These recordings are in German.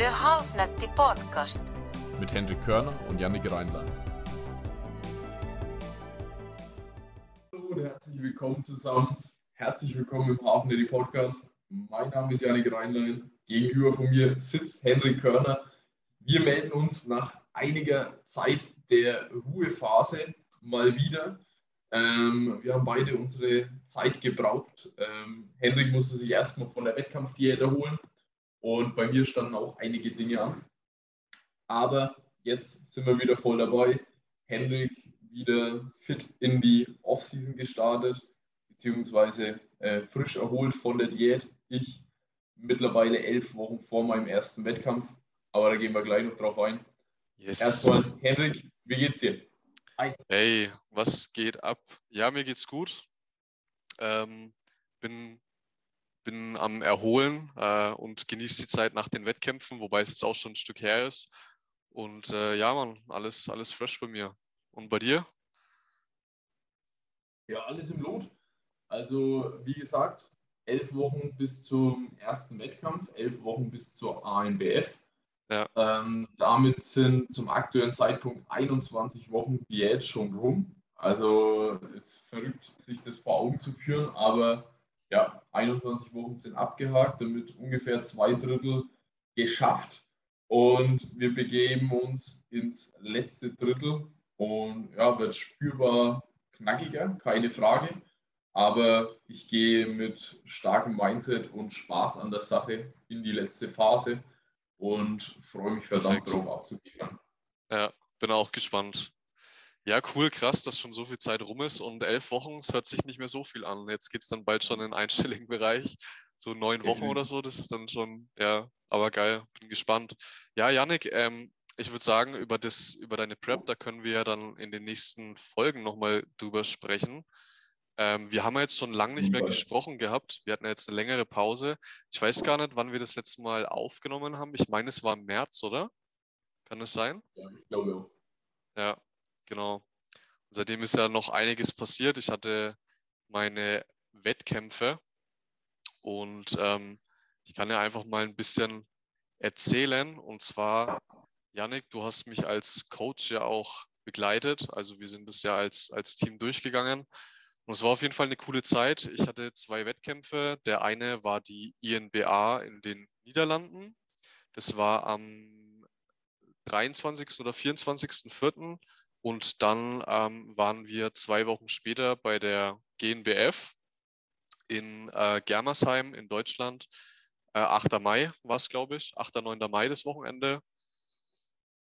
Der Halfnetti Podcast. mit Hendrik Körner und Jannik Reinlein. Hallo und herzlich willkommen zusammen. Herzlich willkommen im Hafeneddy Podcast. Mein Name ist Janik Reinlein. Gegenüber von mir sitzt Henrik Körner. Wir melden uns nach einiger Zeit der Ruhephase mal wieder. Ähm, wir haben beide unsere Zeit gebraucht. Ähm, Henrik musste sich erstmal von der Wettkampfdiät erholen und bei mir standen auch einige Dinge an. Aber jetzt sind wir wieder voll dabei. Henrik wieder fit in die Offseason gestartet, beziehungsweise äh, frisch erholt von der Diät. Ich mittlerweile elf Wochen vor meinem ersten Wettkampf, aber da gehen wir gleich noch drauf ein. Yes. Erstmal, Henrik, wie geht's dir? Hey, was geht ab? Ja, mir geht's gut. Ähm, bin, bin am Erholen äh, und genieße die Zeit nach den Wettkämpfen, wobei es jetzt auch schon ein Stück her ist. Und äh, ja, Mann, alles, alles fresh bei mir. Und bei dir? Ja, alles im Lot. Also, wie gesagt, elf Wochen bis zum ersten Wettkampf, elf Wochen bis zur ANBF. Ja. Ähm, damit sind zum aktuellen Zeitpunkt 21 Wochen Diät schon rum. Also es ist verrückt, sich das vor Augen zu führen, aber ja, 21 Wochen sind abgehakt, damit ungefähr zwei Drittel geschafft. Und wir begeben uns ins letzte Drittel und ja, wird spürbar knackiger, keine Frage. Aber ich gehe mit starkem Mindset und Spaß an der Sache in die letzte Phase und freue mich verdammt Perfekt. drauf abzugeben. Ja, bin auch gespannt. Ja, cool, krass, dass schon so viel Zeit rum ist und elf Wochen, es hört sich nicht mehr so viel an. Jetzt geht es dann bald schon in den einstelligen Bereich, so neun Wochen oder so, das ist dann schon, ja, aber geil, bin gespannt. Ja, Yannick, ähm, ich würde sagen, über, das, über deine Prep, da können wir ja dann in den nächsten Folgen nochmal drüber sprechen. Ähm, wir haben ja jetzt schon lange nicht mehr gesprochen gehabt. Wir hatten ja jetzt eine längere Pause. Ich weiß gar nicht, wann wir das letzte Mal aufgenommen haben. Ich meine, es war im März, oder? Kann es sein? Ja, ich glaube auch. Ja, genau. Seitdem ist ja noch einiges passiert. Ich hatte meine Wettkämpfe und ähm, ich kann ja einfach mal ein bisschen erzählen. Und zwar, Yannick, du hast mich als Coach ja auch begleitet. Also wir sind das ja als, als Team durchgegangen. Und es war auf jeden Fall eine coole Zeit. Ich hatte zwei Wettkämpfe. Der eine war die INBA in den Niederlanden. Das war am 23. oder 24.04. Und dann ähm, waren wir zwei Wochen später bei der GNBF in äh, Germersheim in Deutschland. Äh, 8. Mai war es, glaube ich. 8. 9. Mai das Wochenende.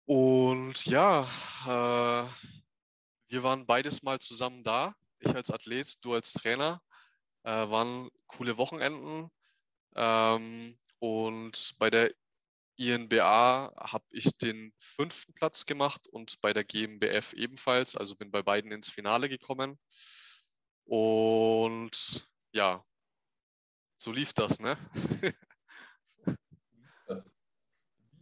Und ja, äh, wir waren beides mal zusammen da. Ich als Athlet, du als Trainer. Äh, waren coole Wochenenden. Ähm, und bei der INBA habe ich den fünften Platz gemacht und bei der GmbF ebenfalls. Also bin bei beiden ins Finale gekommen. Und ja, so lief das, ne?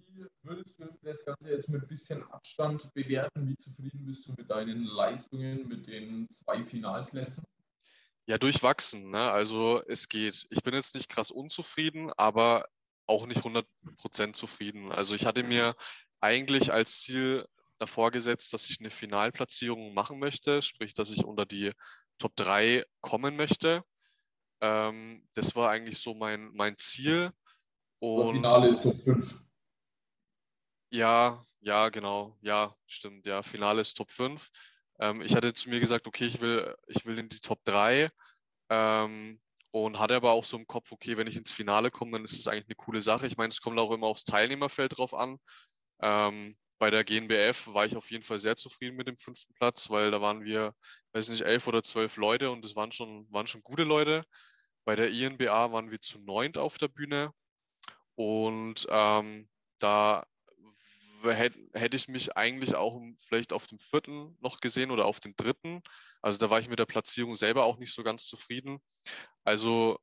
Wie würdest du das Ganze jetzt mit ein bisschen Abstand bewerten? Wie zufrieden bist du mit deinen Leistungen, mit den zwei Finalplätzen? Ja, durchwachsen. Ne? Also es geht. Ich bin jetzt nicht krass unzufrieden, aber auch nicht 100% zufrieden. Also ich hatte mir eigentlich als Ziel davor gesetzt, dass ich eine Finalplatzierung machen möchte, sprich, dass ich unter die Top 3 kommen möchte. Ähm, das war eigentlich so mein, mein Ziel. Das Und Finale ist Top 5. Ja, ja, genau. Ja, stimmt. Ja, Finale ist Top 5. Ähm, ich hatte zu mir gesagt, okay, ich will, ich will in die Top 3. Ähm, und hatte aber auch so im Kopf, okay, wenn ich ins Finale komme, dann ist es eigentlich eine coole Sache. Ich meine, es kommt auch immer aufs Teilnehmerfeld drauf an. Ähm, bei der GNBF war ich auf jeden Fall sehr zufrieden mit dem fünften Platz, weil da waren wir, weiß nicht, elf oder zwölf Leute und es waren schon, waren schon gute Leute. Bei der INBA waren wir zu neunt auf der Bühne und ähm, da hätte hätte ich mich eigentlich auch vielleicht auf dem vierten noch gesehen oder auf dem dritten. Also da war ich mit der Platzierung selber auch nicht so ganz zufrieden. Also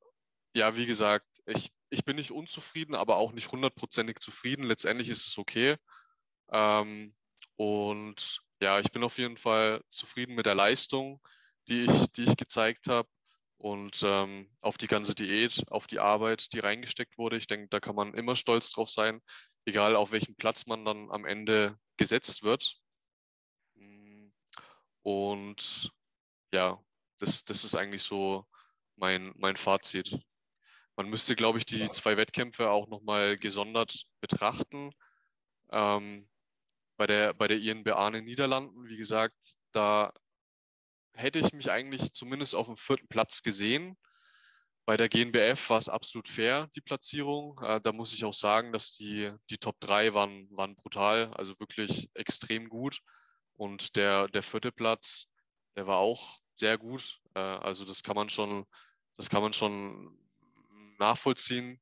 ja, wie gesagt, ich, ich bin nicht unzufrieden, aber auch nicht hundertprozentig zufrieden. Letztendlich ist es okay. Ähm, und ja, ich bin auf jeden Fall zufrieden mit der Leistung, die ich, die ich gezeigt habe und ähm, auf die ganze Diät, auf die Arbeit, die reingesteckt wurde. Ich denke, da kann man immer stolz drauf sein. Egal auf welchem Platz man dann am Ende gesetzt wird. Und ja, das, das ist eigentlich so mein, mein Fazit. Man müsste, glaube ich, die zwei Wettkämpfe auch nochmal gesondert betrachten. Ähm, bei der, bei der INBA in den Niederlanden, wie gesagt, da hätte ich mich eigentlich zumindest auf dem vierten Platz gesehen. Bei der GNBF war es absolut fair, die Platzierung. Äh, da muss ich auch sagen, dass die, die Top 3 waren, waren brutal, also wirklich extrem gut. Und der, der vierte Platz, der war auch sehr gut. Äh, also das kann man schon, das kann man schon nachvollziehen.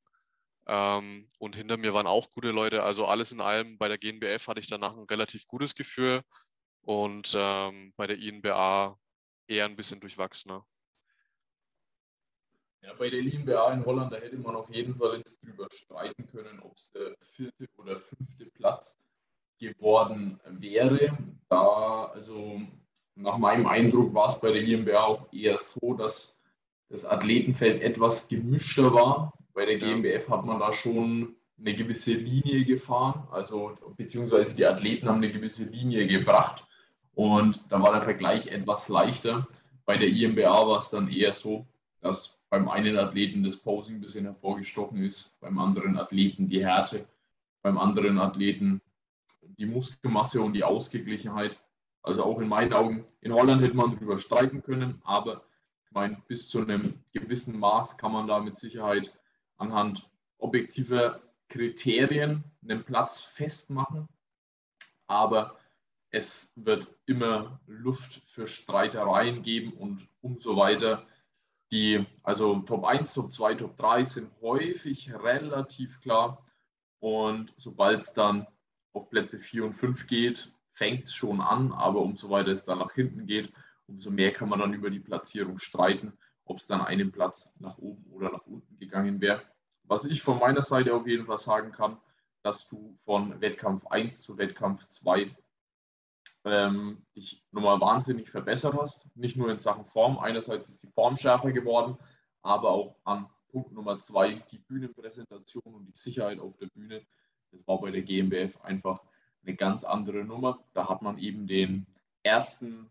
Ähm, und hinter mir waren auch gute Leute. Also alles in allem bei der GNBF hatte ich danach ein relativ gutes Gefühl und ähm, bei der INBA eher ein bisschen durchwachsener. Ja, bei der INBA in Holland, da hätte man auf jeden Fall jetzt drüber streiten können, ob es der vierte oder fünfte Platz geworden wäre. Da, also nach meinem Eindruck war es bei der INBA auch eher so, dass das Athletenfeld etwas gemischter war. Bei der GmbF hat man da schon eine gewisse Linie gefahren, also beziehungsweise die Athleten haben eine gewisse Linie gebracht und da war der Vergleich etwas leichter. Bei der IMBA war es dann eher so, dass beim einen Athleten das Posing ein bisschen hervorgestochen ist, beim anderen Athleten die Härte, beim anderen Athleten die Muskelmasse und die Ausgeglichenheit. Also auch in meinen Augen, in Holland hätte man darüber streiten können, aber ich meine, bis zu einem gewissen Maß kann man da mit Sicherheit anhand objektiver Kriterien einen Platz festmachen. Aber es wird immer Luft für Streitereien geben und umso weiter. Die, also Top 1, Top 2, Top 3 sind häufig relativ klar. Und sobald es dann auf Plätze 4 und 5 geht, fängt es schon an, aber umso weiter es dann nach hinten geht, umso mehr kann man dann über die Platzierung streiten, ob es dann einen Platz nach oben oder nach unten gegangen wäre. Was ich von meiner Seite auf jeden Fall sagen kann, dass du von Wettkampf 1 zu Wettkampf 2 ähm, dich nochmal wahnsinnig verbessert hast. Nicht nur in Sachen Form. Einerseits ist die Form schärfer geworden, aber auch an Punkt Nummer 2 die Bühnenpräsentation und die Sicherheit auf der Bühne das war bei der GmbF einfach eine ganz andere Nummer. Da hat man eben den ersten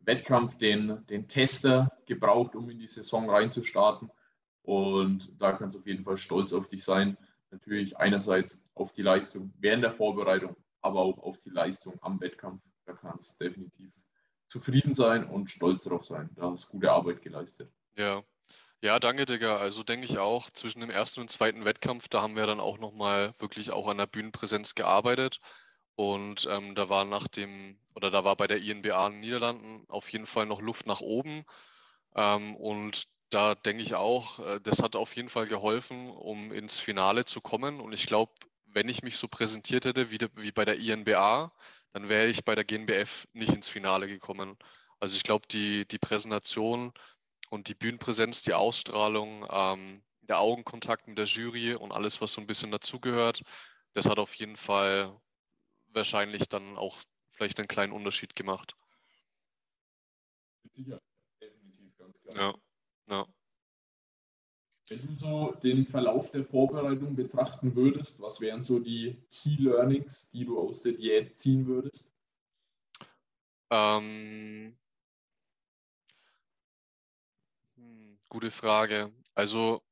Wettkampf, den, den Tester gebraucht, um in die Saison reinzustarten. Und da kannst du auf jeden Fall stolz auf dich sein. Natürlich einerseits auf die Leistung während der Vorbereitung, aber auch auf die Leistung am Wettkampf. Da kannst du definitiv zufrieden sein und stolz darauf sein. Da hast du gute Arbeit geleistet. Ja, ja, danke, Digga. Also denke ich auch, zwischen dem ersten und zweiten Wettkampf, da haben wir dann auch nochmal wirklich auch an der Bühnenpräsenz gearbeitet. Und ähm, da war nach dem, oder da war bei der INBA in den Niederlanden auf jeden Fall noch Luft nach oben. Ähm, und da denke ich auch, äh, das hat auf jeden Fall geholfen, um ins Finale zu kommen. Und ich glaube, wenn ich mich so präsentiert hätte wie, de, wie bei der INBA, dann wäre ich bei der GNBF nicht ins Finale gekommen. Also ich glaube, die, die Präsentation und die Bühnenpräsenz, die Ausstrahlung, ähm, der Augenkontakt mit der Jury und alles, was so ein bisschen dazugehört, das hat auf jeden Fall wahrscheinlich dann auch vielleicht einen kleinen Unterschied gemacht. Mit Sicherheit, definitiv, ganz klar. Ja, ja. Wenn du so den Verlauf der Vorbereitung betrachten würdest, was wären so die Key Learnings, die du aus der Diät ziehen würdest? Ähm, Gute Frage. Also,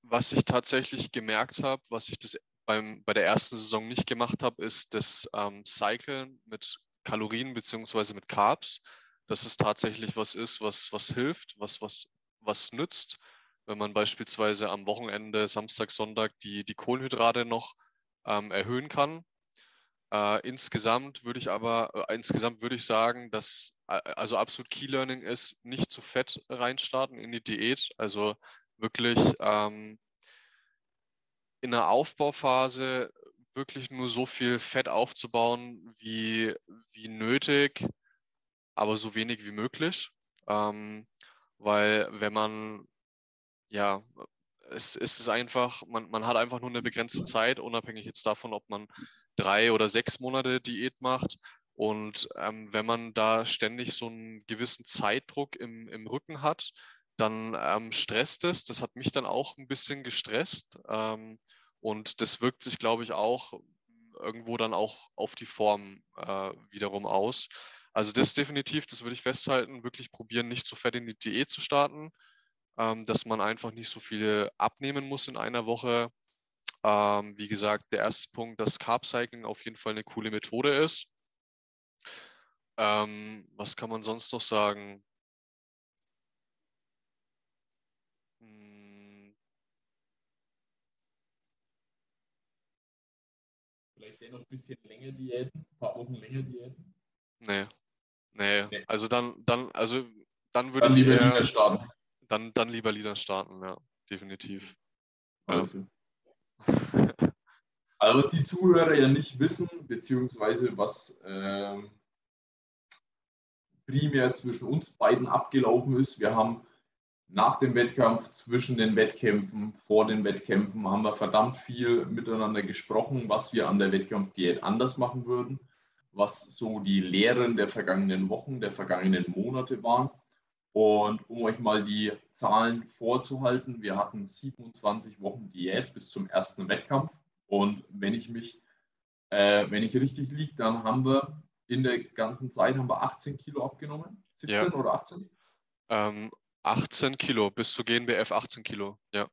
was ich tatsächlich gemerkt habe, was ich das beim, bei der ersten Saison nicht gemacht habe, ist das ähm, Cyclen mit Kalorien bzw. mit Carbs. Dass es tatsächlich was ist, was, was hilft, was, was, was nützt. Wenn man beispielsweise am Wochenende, Samstag, Sonntag die, die Kohlenhydrate noch ähm, erhöhen kann, äh, insgesamt würde ich aber, äh, insgesamt würde ich sagen, dass äh, also absolut Key Learning ist, nicht zu fett reinstarten in die Diät. Also wirklich ähm, in der Aufbauphase wirklich nur so viel Fett aufzubauen, wie, wie nötig, aber so wenig wie möglich. Ähm, weil wenn man, ja, es, es ist einfach, man, man hat einfach nur eine begrenzte Zeit, unabhängig jetzt davon, ob man drei oder sechs Monate Diät macht. Und ähm, wenn man da ständig so einen gewissen Zeitdruck im, im Rücken hat, dann ähm, stresst es. Das hat mich dann auch ein bisschen gestresst. Ähm, Und das wirkt sich, glaube ich, auch irgendwo dann auch auf die Form äh, wiederum aus. Also das definitiv, das würde ich festhalten, wirklich probieren, nicht so fett in die Diät zu starten, ähm, dass man einfach nicht so viel abnehmen muss in einer Woche. Ähm, wie gesagt, der erste Punkt, dass Carb Cycling auf jeden Fall eine coole Methode ist. Ähm, was kann man sonst noch sagen? Hm. Vielleicht dennoch ein bisschen länger Diäten, ein paar Wochen länger Diäten. Nee. Nee. nee. Also dann, dann, also dann würde dann ich lieber eher, Lieder starten. Dann, dann lieber Lieder starten, ja, definitiv. Ja. Also was die Zuhörer ja nicht wissen, beziehungsweise was ähm, primär zwischen uns beiden abgelaufen ist, wir haben nach dem Wettkampf, zwischen den Wettkämpfen, vor den Wettkämpfen, haben wir verdammt viel miteinander gesprochen, was wir an der Wettkampfdiät anders machen würden, was so die Lehren der vergangenen Wochen, der vergangenen Monate waren. Und um euch mal die Zahlen vorzuhalten, wir hatten 27 Wochen Diät bis zum ersten Wettkampf. Und wenn ich mich, äh, wenn ich richtig liege, dann haben wir in der ganzen Zeit haben wir 18 Kilo abgenommen. 17 Ja. oder 18? Ähm, 18 Kilo, bis zu GNBF 18 Kilo, ja.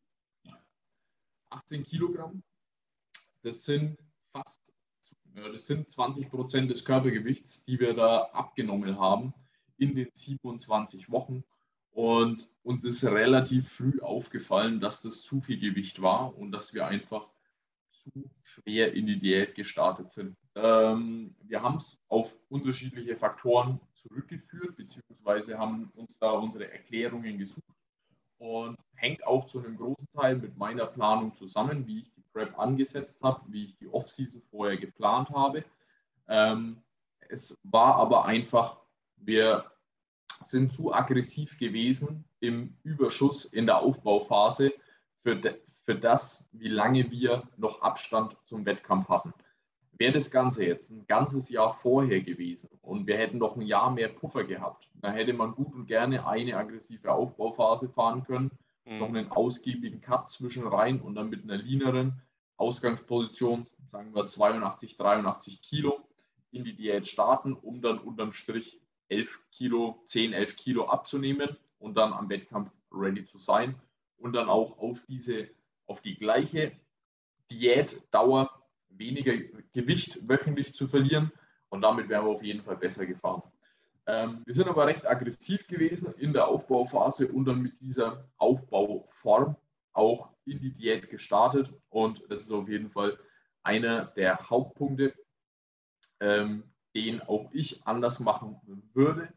18 Kilogramm. Das sind fast, ja, das sind 20 Prozent des Körpergewichts, die wir da abgenommen haben in den 27 Wochen. Und uns ist relativ früh aufgefallen, dass das zu viel Gewicht war und dass wir einfach zu schwer in die Diät gestartet sind. Ähm, wir haben es auf unterschiedliche Faktoren zurückgeführt, beziehungsweise haben uns da unsere Erklärungen gesucht und hängt auch zu einem großen Teil mit meiner Planung zusammen, wie ich die Prep angesetzt habe, wie ich die Offseason vorher geplant habe. Ähm, es war aber einfach, wir sind zu aggressiv gewesen im Überschuss in der Aufbauphase für, de, für das, wie lange wir noch Abstand zum Wettkampf hatten. Wäre das Ganze jetzt ein ganzes Jahr vorher gewesen und wir hätten noch ein Jahr mehr Puffer gehabt, dann hätte man gut und gerne eine aggressive Aufbauphase fahren können, Mhm. noch einen ausgiebigen Cut zwischen rein und dann mit einer leaneren Ausgangsposition, sagen wir 82, 83 Kilo, in die Diät starten, um dann unterm Strich 11 Kilo, 10, 11 Kilo abzunehmen und dann am Wettkampf ready zu sein und dann auch auf diese, auf die gleiche Diätdauer weniger Gewicht wöchentlich zu verlieren und damit wären wir auf jeden Fall besser gefahren. Ähm, wir sind aber recht aggressiv gewesen in der Aufbauphase und dann mit dieser Aufbauform auch in die Diät gestartet und das ist auf jeden Fall einer der Hauptpunkte, ähm, den auch ich anders machen würde.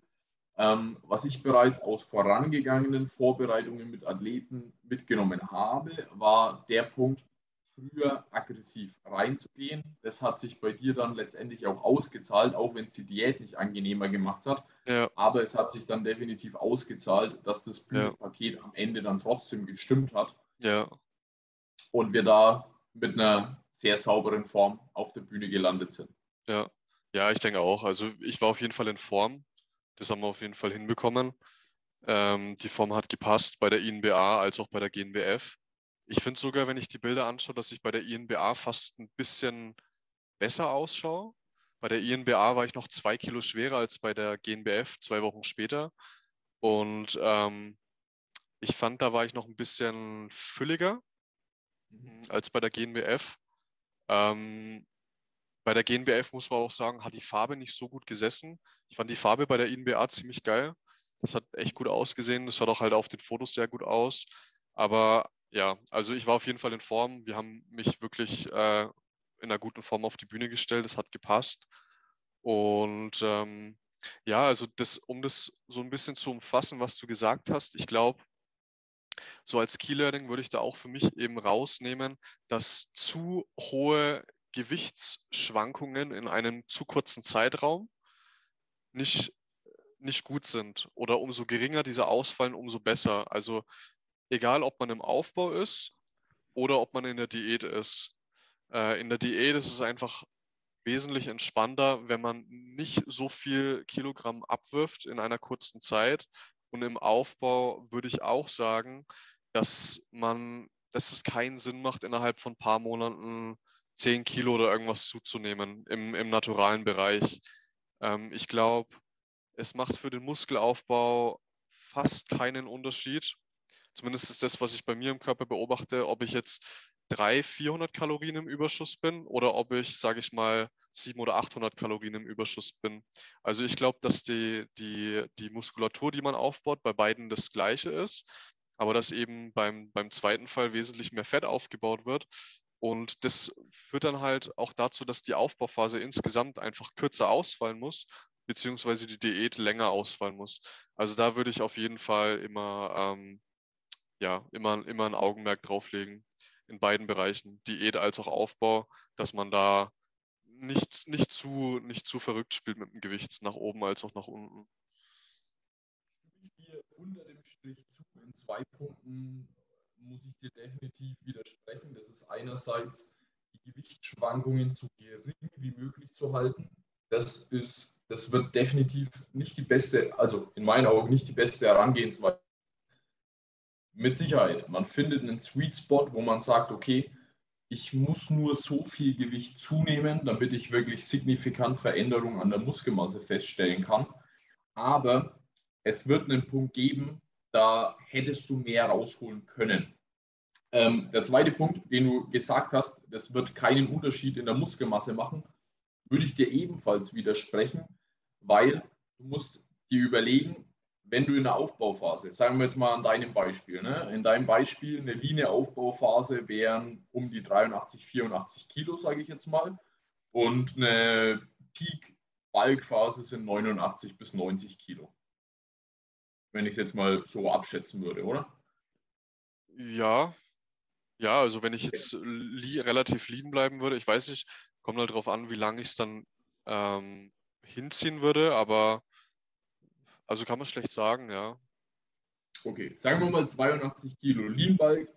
Ähm, was ich bereits aus vorangegangenen Vorbereitungen mit Athleten mitgenommen habe, war der Punkt, früher aggressiv reinzugehen. Das hat sich bei dir dann letztendlich auch ausgezahlt, auch wenn es die Diät nicht angenehmer gemacht hat. Ja, Aber es hat sich dann definitiv ausgezahlt, dass das Bühnenpaket am Ende dann trotzdem gestimmt hat ja, und wir da mit einer sehr sauberen Form auf der Bühne gelandet sind. ja. Ja, ich denke auch. Also ich war auf jeden Fall in Form. Das haben wir auf jeden Fall hinbekommen. Ähm, die Form hat gepasst bei der INBA als auch bei der GNBF. Ich finde sogar, wenn ich die Bilder anschaue, dass ich bei der INBA fast ein bisschen besser ausschaue. Bei der INBA war ich noch zwei Kilo schwerer als bei der GNBF zwei Wochen später. Und ähm, ich fand, da war ich noch ein bisschen fülliger als bei der GNBF. Ähm, bei der GNBF muss man auch sagen, hat die Farbe nicht so gut gesessen. Ich fand die Farbe bei der INBA ziemlich geil. Das hat echt gut ausgesehen. Das sah doch halt auf den Fotos sehr gut aus. Aber ja, also ich war auf jeden Fall in Form. Wir haben mich wirklich äh, in einer guten Form auf die Bühne gestellt. Das hat gepasst. Und ähm, ja, also das, um das so ein bisschen zu umfassen, was du gesagt hast, ich glaube, so als Key Learning würde ich da auch für mich eben rausnehmen, dass zu hohe Gewichtsschwankungen in einem zu kurzen Zeitraum nicht, nicht gut sind. Oder umso geringer diese ausfallen, umso besser. Also egal, ob man im Aufbau ist oder ob man in der Diät ist. Äh, in der Diät ist es einfach wesentlich entspannter, wenn man nicht so viel Kilogramm abwirft in einer kurzen Zeit. Und im Aufbau würde ich auch sagen, dass man dass es keinen Sinn macht, innerhalb von ein paar Monaten 10 Kilo oder irgendwas zuzunehmen im, im naturalen Bereich. Ähm, ich glaube, es macht für den Muskelaufbau fast keinen Unterschied. Zumindest ist das, was ich bei mir im Körper beobachte, ob ich jetzt 300, 400 Kalorien im Überschuss bin oder ob ich, sage ich mal, 700 oder 800 Kalorien im Überschuss bin. Also ich glaube, dass die, die, die Muskulatur, die man aufbaut, bei beiden das gleiche ist, aber dass eben beim, beim zweiten Fall wesentlich mehr Fett aufgebaut wird. Und das führt dann halt auch dazu, dass die Aufbauphase insgesamt einfach kürzer ausfallen muss, beziehungsweise die Diät länger ausfallen muss. Also da würde ich auf jeden Fall immer, ähm, ja, immer, immer ein Augenmerk drauflegen in beiden Bereichen, Diät als auch Aufbau, dass man da nicht, nicht, zu, nicht zu verrückt spielt mit dem Gewicht, nach oben als auch nach unten. Ich dir unter dem Strich zu. In zwei Punkten muss ich dir definitiv widersprechen. Das ist einerseits die Gewichtsschwankungen so gering wie möglich zu halten. Das ist, das wird definitiv nicht die beste, also in meinen Augen nicht die beste Herangehensweise. Mit Sicherheit. Man findet einen Sweet Spot, wo man sagt, okay, ich muss nur so viel Gewicht zunehmen, damit ich wirklich signifikant Veränderungen an der Muskelmasse feststellen kann. Aber es wird einen Punkt geben, da hättest du mehr rausholen können. Ähm, der zweite Punkt, den du gesagt hast, das wird keinen Unterschied in der Muskelmasse machen, würde ich dir ebenfalls widersprechen, weil du musst dir überlegen, wenn du in der Aufbauphase, sagen wir jetzt mal an deinem Beispiel, ne? in deinem Beispiel eine Linie-Aufbauphase wären um die 83, 84 Kilo, sage ich jetzt mal, und eine Peak-Balk-Phase sind 89 bis 90 Kilo. Wenn ich es jetzt mal so abschätzen würde, oder? Ja, ja, also wenn ich jetzt li relativ liegen bleiben würde, ich weiß nicht, kommt halt darauf an, wie lange ich es dann ähm, hinziehen würde, aber also kann man schlecht sagen, ja. Okay, sagen wir mal 82 Kilo Lean Bulk,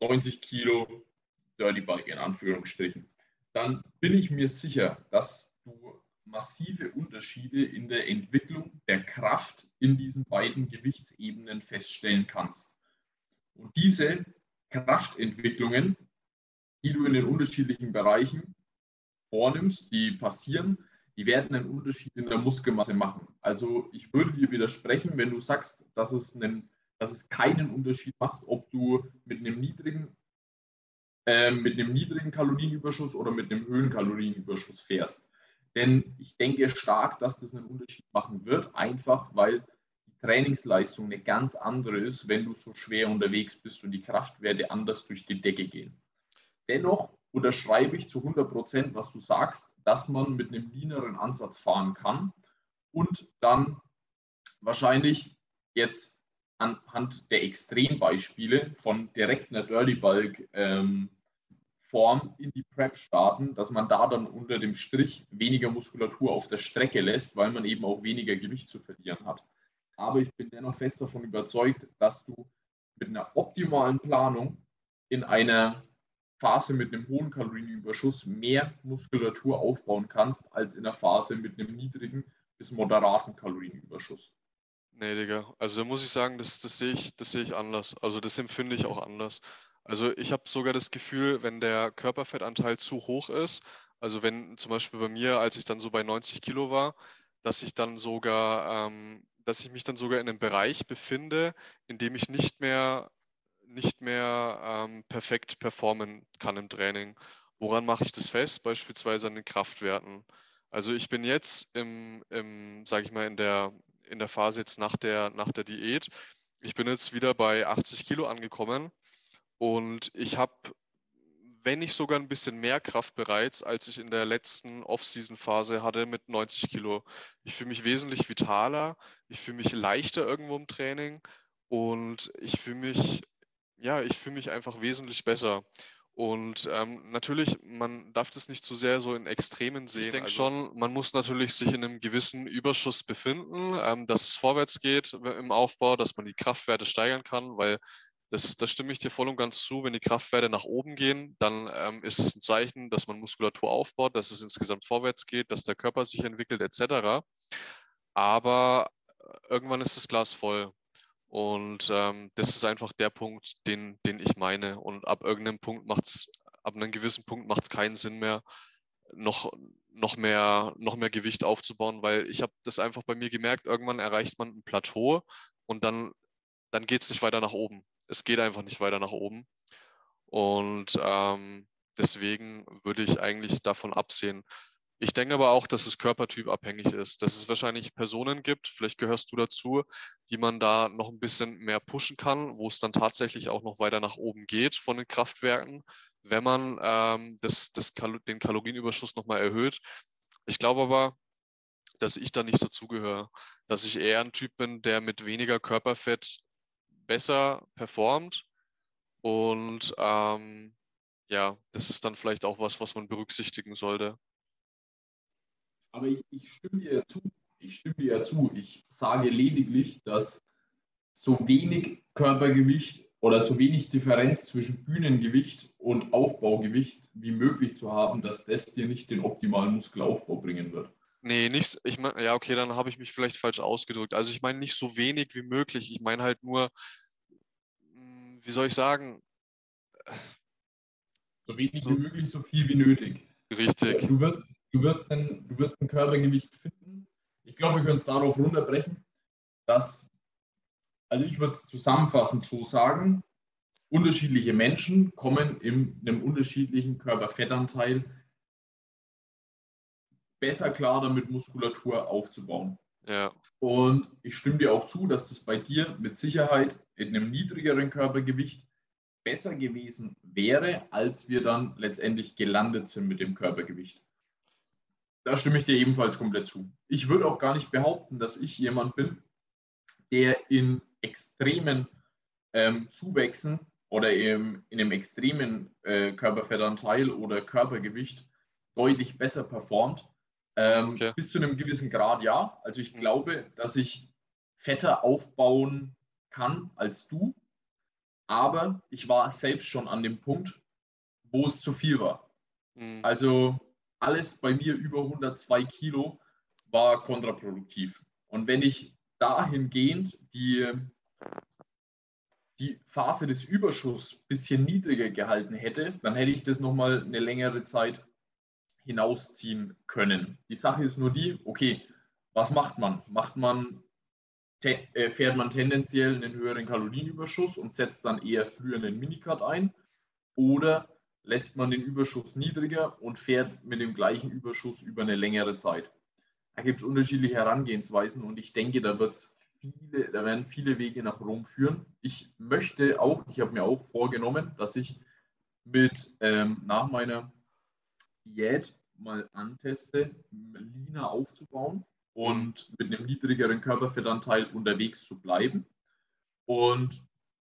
90 Kilo Dirty Bulk in Anführungsstrichen. Dann bin ich mir sicher, dass du massive Unterschiede in der Entwicklung der Kraft in diesen beiden Gewichtsebenen feststellen kannst. Und diese Kraftentwicklungen, die du in den unterschiedlichen Bereichen vornimmst, die passieren, die werden einen Unterschied in der Muskelmasse machen. Also ich würde dir widersprechen, wenn du sagst, dass es, einen, dass es keinen Unterschied macht, ob du mit einem niedrigen, äh, mit einem niedrigen Kalorienüberschuss oder mit einem höheren Kalorienüberschuss fährst. Denn ich denke stark, dass das einen Unterschied machen wird, einfach weil die Trainingsleistung eine ganz andere ist, wenn du so schwer unterwegs bist und die Kraftwerte anders durch die Decke gehen. Dennoch unterschreibe ich zu 100 Prozent, was du sagst, dass man mit einem leaneren Ansatz fahren kann und dann wahrscheinlich jetzt anhand der Extrembeispiele von direkt einer Dirty Bulk ähm, Form in die Prep starten, dass man da dann unter dem Strich weniger Muskulatur auf der Strecke lässt, weil man eben auch weniger Gewicht zu verlieren hat. Aber ich bin dennoch fest davon überzeugt, dass du mit einer optimalen Planung in einer Phase mit einem hohen Kalorienüberschuss mehr Muskulatur aufbauen kannst, als in der Phase mit einem niedrigen bis moderaten Kalorienüberschuss. Nee, Digga. Also da muss ich sagen, das, das sehe ich, das sehe ich anders. Also das empfinde ich auch anders. Also ich habe sogar das Gefühl, wenn der Körperfettanteil zu hoch ist, also wenn zum Beispiel bei mir, als ich dann so bei 90 Kilo war, dass ich dann sogar, ähm, dass ich mich dann sogar in einem Bereich befinde, in dem ich nicht mehr nicht mehr ähm, perfekt performen kann im Training. Woran mache ich das fest? Beispielsweise an den Kraftwerten. Also ich bin jetzt im, im sage ich mal, in der, in der Phase jetzt nach der, nach der Diät. Ich bin jetzt wieder bei 80 Kilo angekommen und ich habe, wenn nicht sogar ein bisschen mehr Kraft bereits, als ich in der letzten Off-Season-Phase hatte mit 90 Kilo. Ich fühle mich wesentlich vitaler, ich fühle mich leichter irgendwo im Training und ich fühle mich ja, ich fühle mich einfach wesentlich besser. Und ähm, natürlich, man darf das nicht zu sehr so in Extremen sehen. Ich denke also, schon, man muss natürlich sich in einem gewissen Überschuss befinden, ähm, dass es vorwärts geht im Aufbau, dass man die Kraftwerte steigern kann, weil das, das stimme ich dir voll und ganz zu. Wenn die Kraftwerte nach oben gehen, dann ähm, ist es ein Zeichen, dass man Muskulatur aufbaut, dass es insgesamt vorwärts geht, dass der Körper sich entwickelt, etc. Aber äh, irgendwann ist das Glas voll. Und ähm, das ist einfach der Punkt, den, den ich meine. Und ab irgendeinem Punkt macht es, ab einem gewissen Punkt macht es keinen Sinn mehr, noch, noch, mehr, noch mehr Gewicht aufzubauen, weil ich habe das einfach bei mir gemerkt, irgendwann erreicht man ein Plateau und dann, dann geht es nicht weiter nach oben. Es geht einfach nicht weiter nach oben. Und ähm, deswegen würde ich eigentlich davon absehen. Ich denke aber auch, dass es körpertypabhängig ist, dass es wahrscheinlich Personen gibt, vielleicht gehörst du dazu, die man da noch ein bisschen mehr pushen kann, wo es dann tatsächlich auch noch weiter nach oben geht von den Kraftwerken wenn man ähm, das, das den Kalorienüberschuss nochmal erhöht. Ich glaube aber, dass ich da nicht dazugehöre, dass ich eher ein Typ bin, der mit weniger Körperfett besser performt. Und ähm, ja, das ist dann vielleicht auch was, was man berücksichtigen sollte. Aber ich, ich stimme dir ja zu. Ich stimme dir zu. Ich sage lediglich, dass so wenig Körpergewicht oder so wenig Differenz zwischen Bühnengewicht und Aufbaugewicht wie möglich zu haben, dass das dir nicht den optimalen Muskelaufbau bringen wird. Nee, nicht, ich meine, ja, okay, dann habe ich mich vielleicht falsch ausgedrückt. Also ich meine nicht so wenig wie möglich. Ich meine halt nur, hm, wie soll ich sagen? So wenig so, wie möglich, so viel wie nötig. Richtig. Du wirst, du wirst, ein, du wirst ein Körpergewicht finden. Ich glaube, wir können es darauf runterbrechen, dass also ich würde es zusammenfassend so sagen, unterschiedliche Menschen kommen in einem unterschiedlichen Körperfettanteil besser klar damit, Muskulatur aufzubauen. Ja. Und ich stimme dir auch zu, dass das bei dir mit Sicherheit in einem niedrigeren Körpergewicht besser gewesen wäre, als wir dann letztendlich gelandet sind mit dem Körpergewicht. Da stimme ich dir ebenfalls komplett zu. Ich würde auch gar nicht behaupten, dass ich jemand bin, der in extremen ähm, Zuwächsen oder im, in einem extremen äh, Körperfettanteil oder Körpergewicht deutlich besser performt. Ähm, okay. Bis zu einem gewissen Grad ja. Also ich glaube, dass ich fetter aufbauen kann als du. Aber ich war selbst schon an dem Punkt, wo es zu viel war. Mhm. Also alles bei mir über 102 Kilo war kontraproduktiv. Und wenn ich dahingehend die die Phase des Überschusses ein bisschen niedriger gehalten hätte, dann hätte ich das nochmal eine längere Zeit hinausziehen können. Die Sache ist nur die, okay, was macht man? Macht man, äh, fährt man tendenziell einen höheren Kalorienüberschuss und setzt dann eher früher einen Minicut ein oder lässt man den Überschuss niedriger und fährt mit dem gleichen Überschuss über eine längere Zeit? Da gibt es unterschiedliche Herangehensweisen und ich denke, da wird es viele, da werden viele Wege nach Rom führen. Ich möchte auch, ich habe mir auch vorgenommen, dass ich mit ähm, nach meiner Diät mal anteste, Lina aufzubauen und mit einem niedrigeren Körperfettanteil unterwegs zu bleiben. Und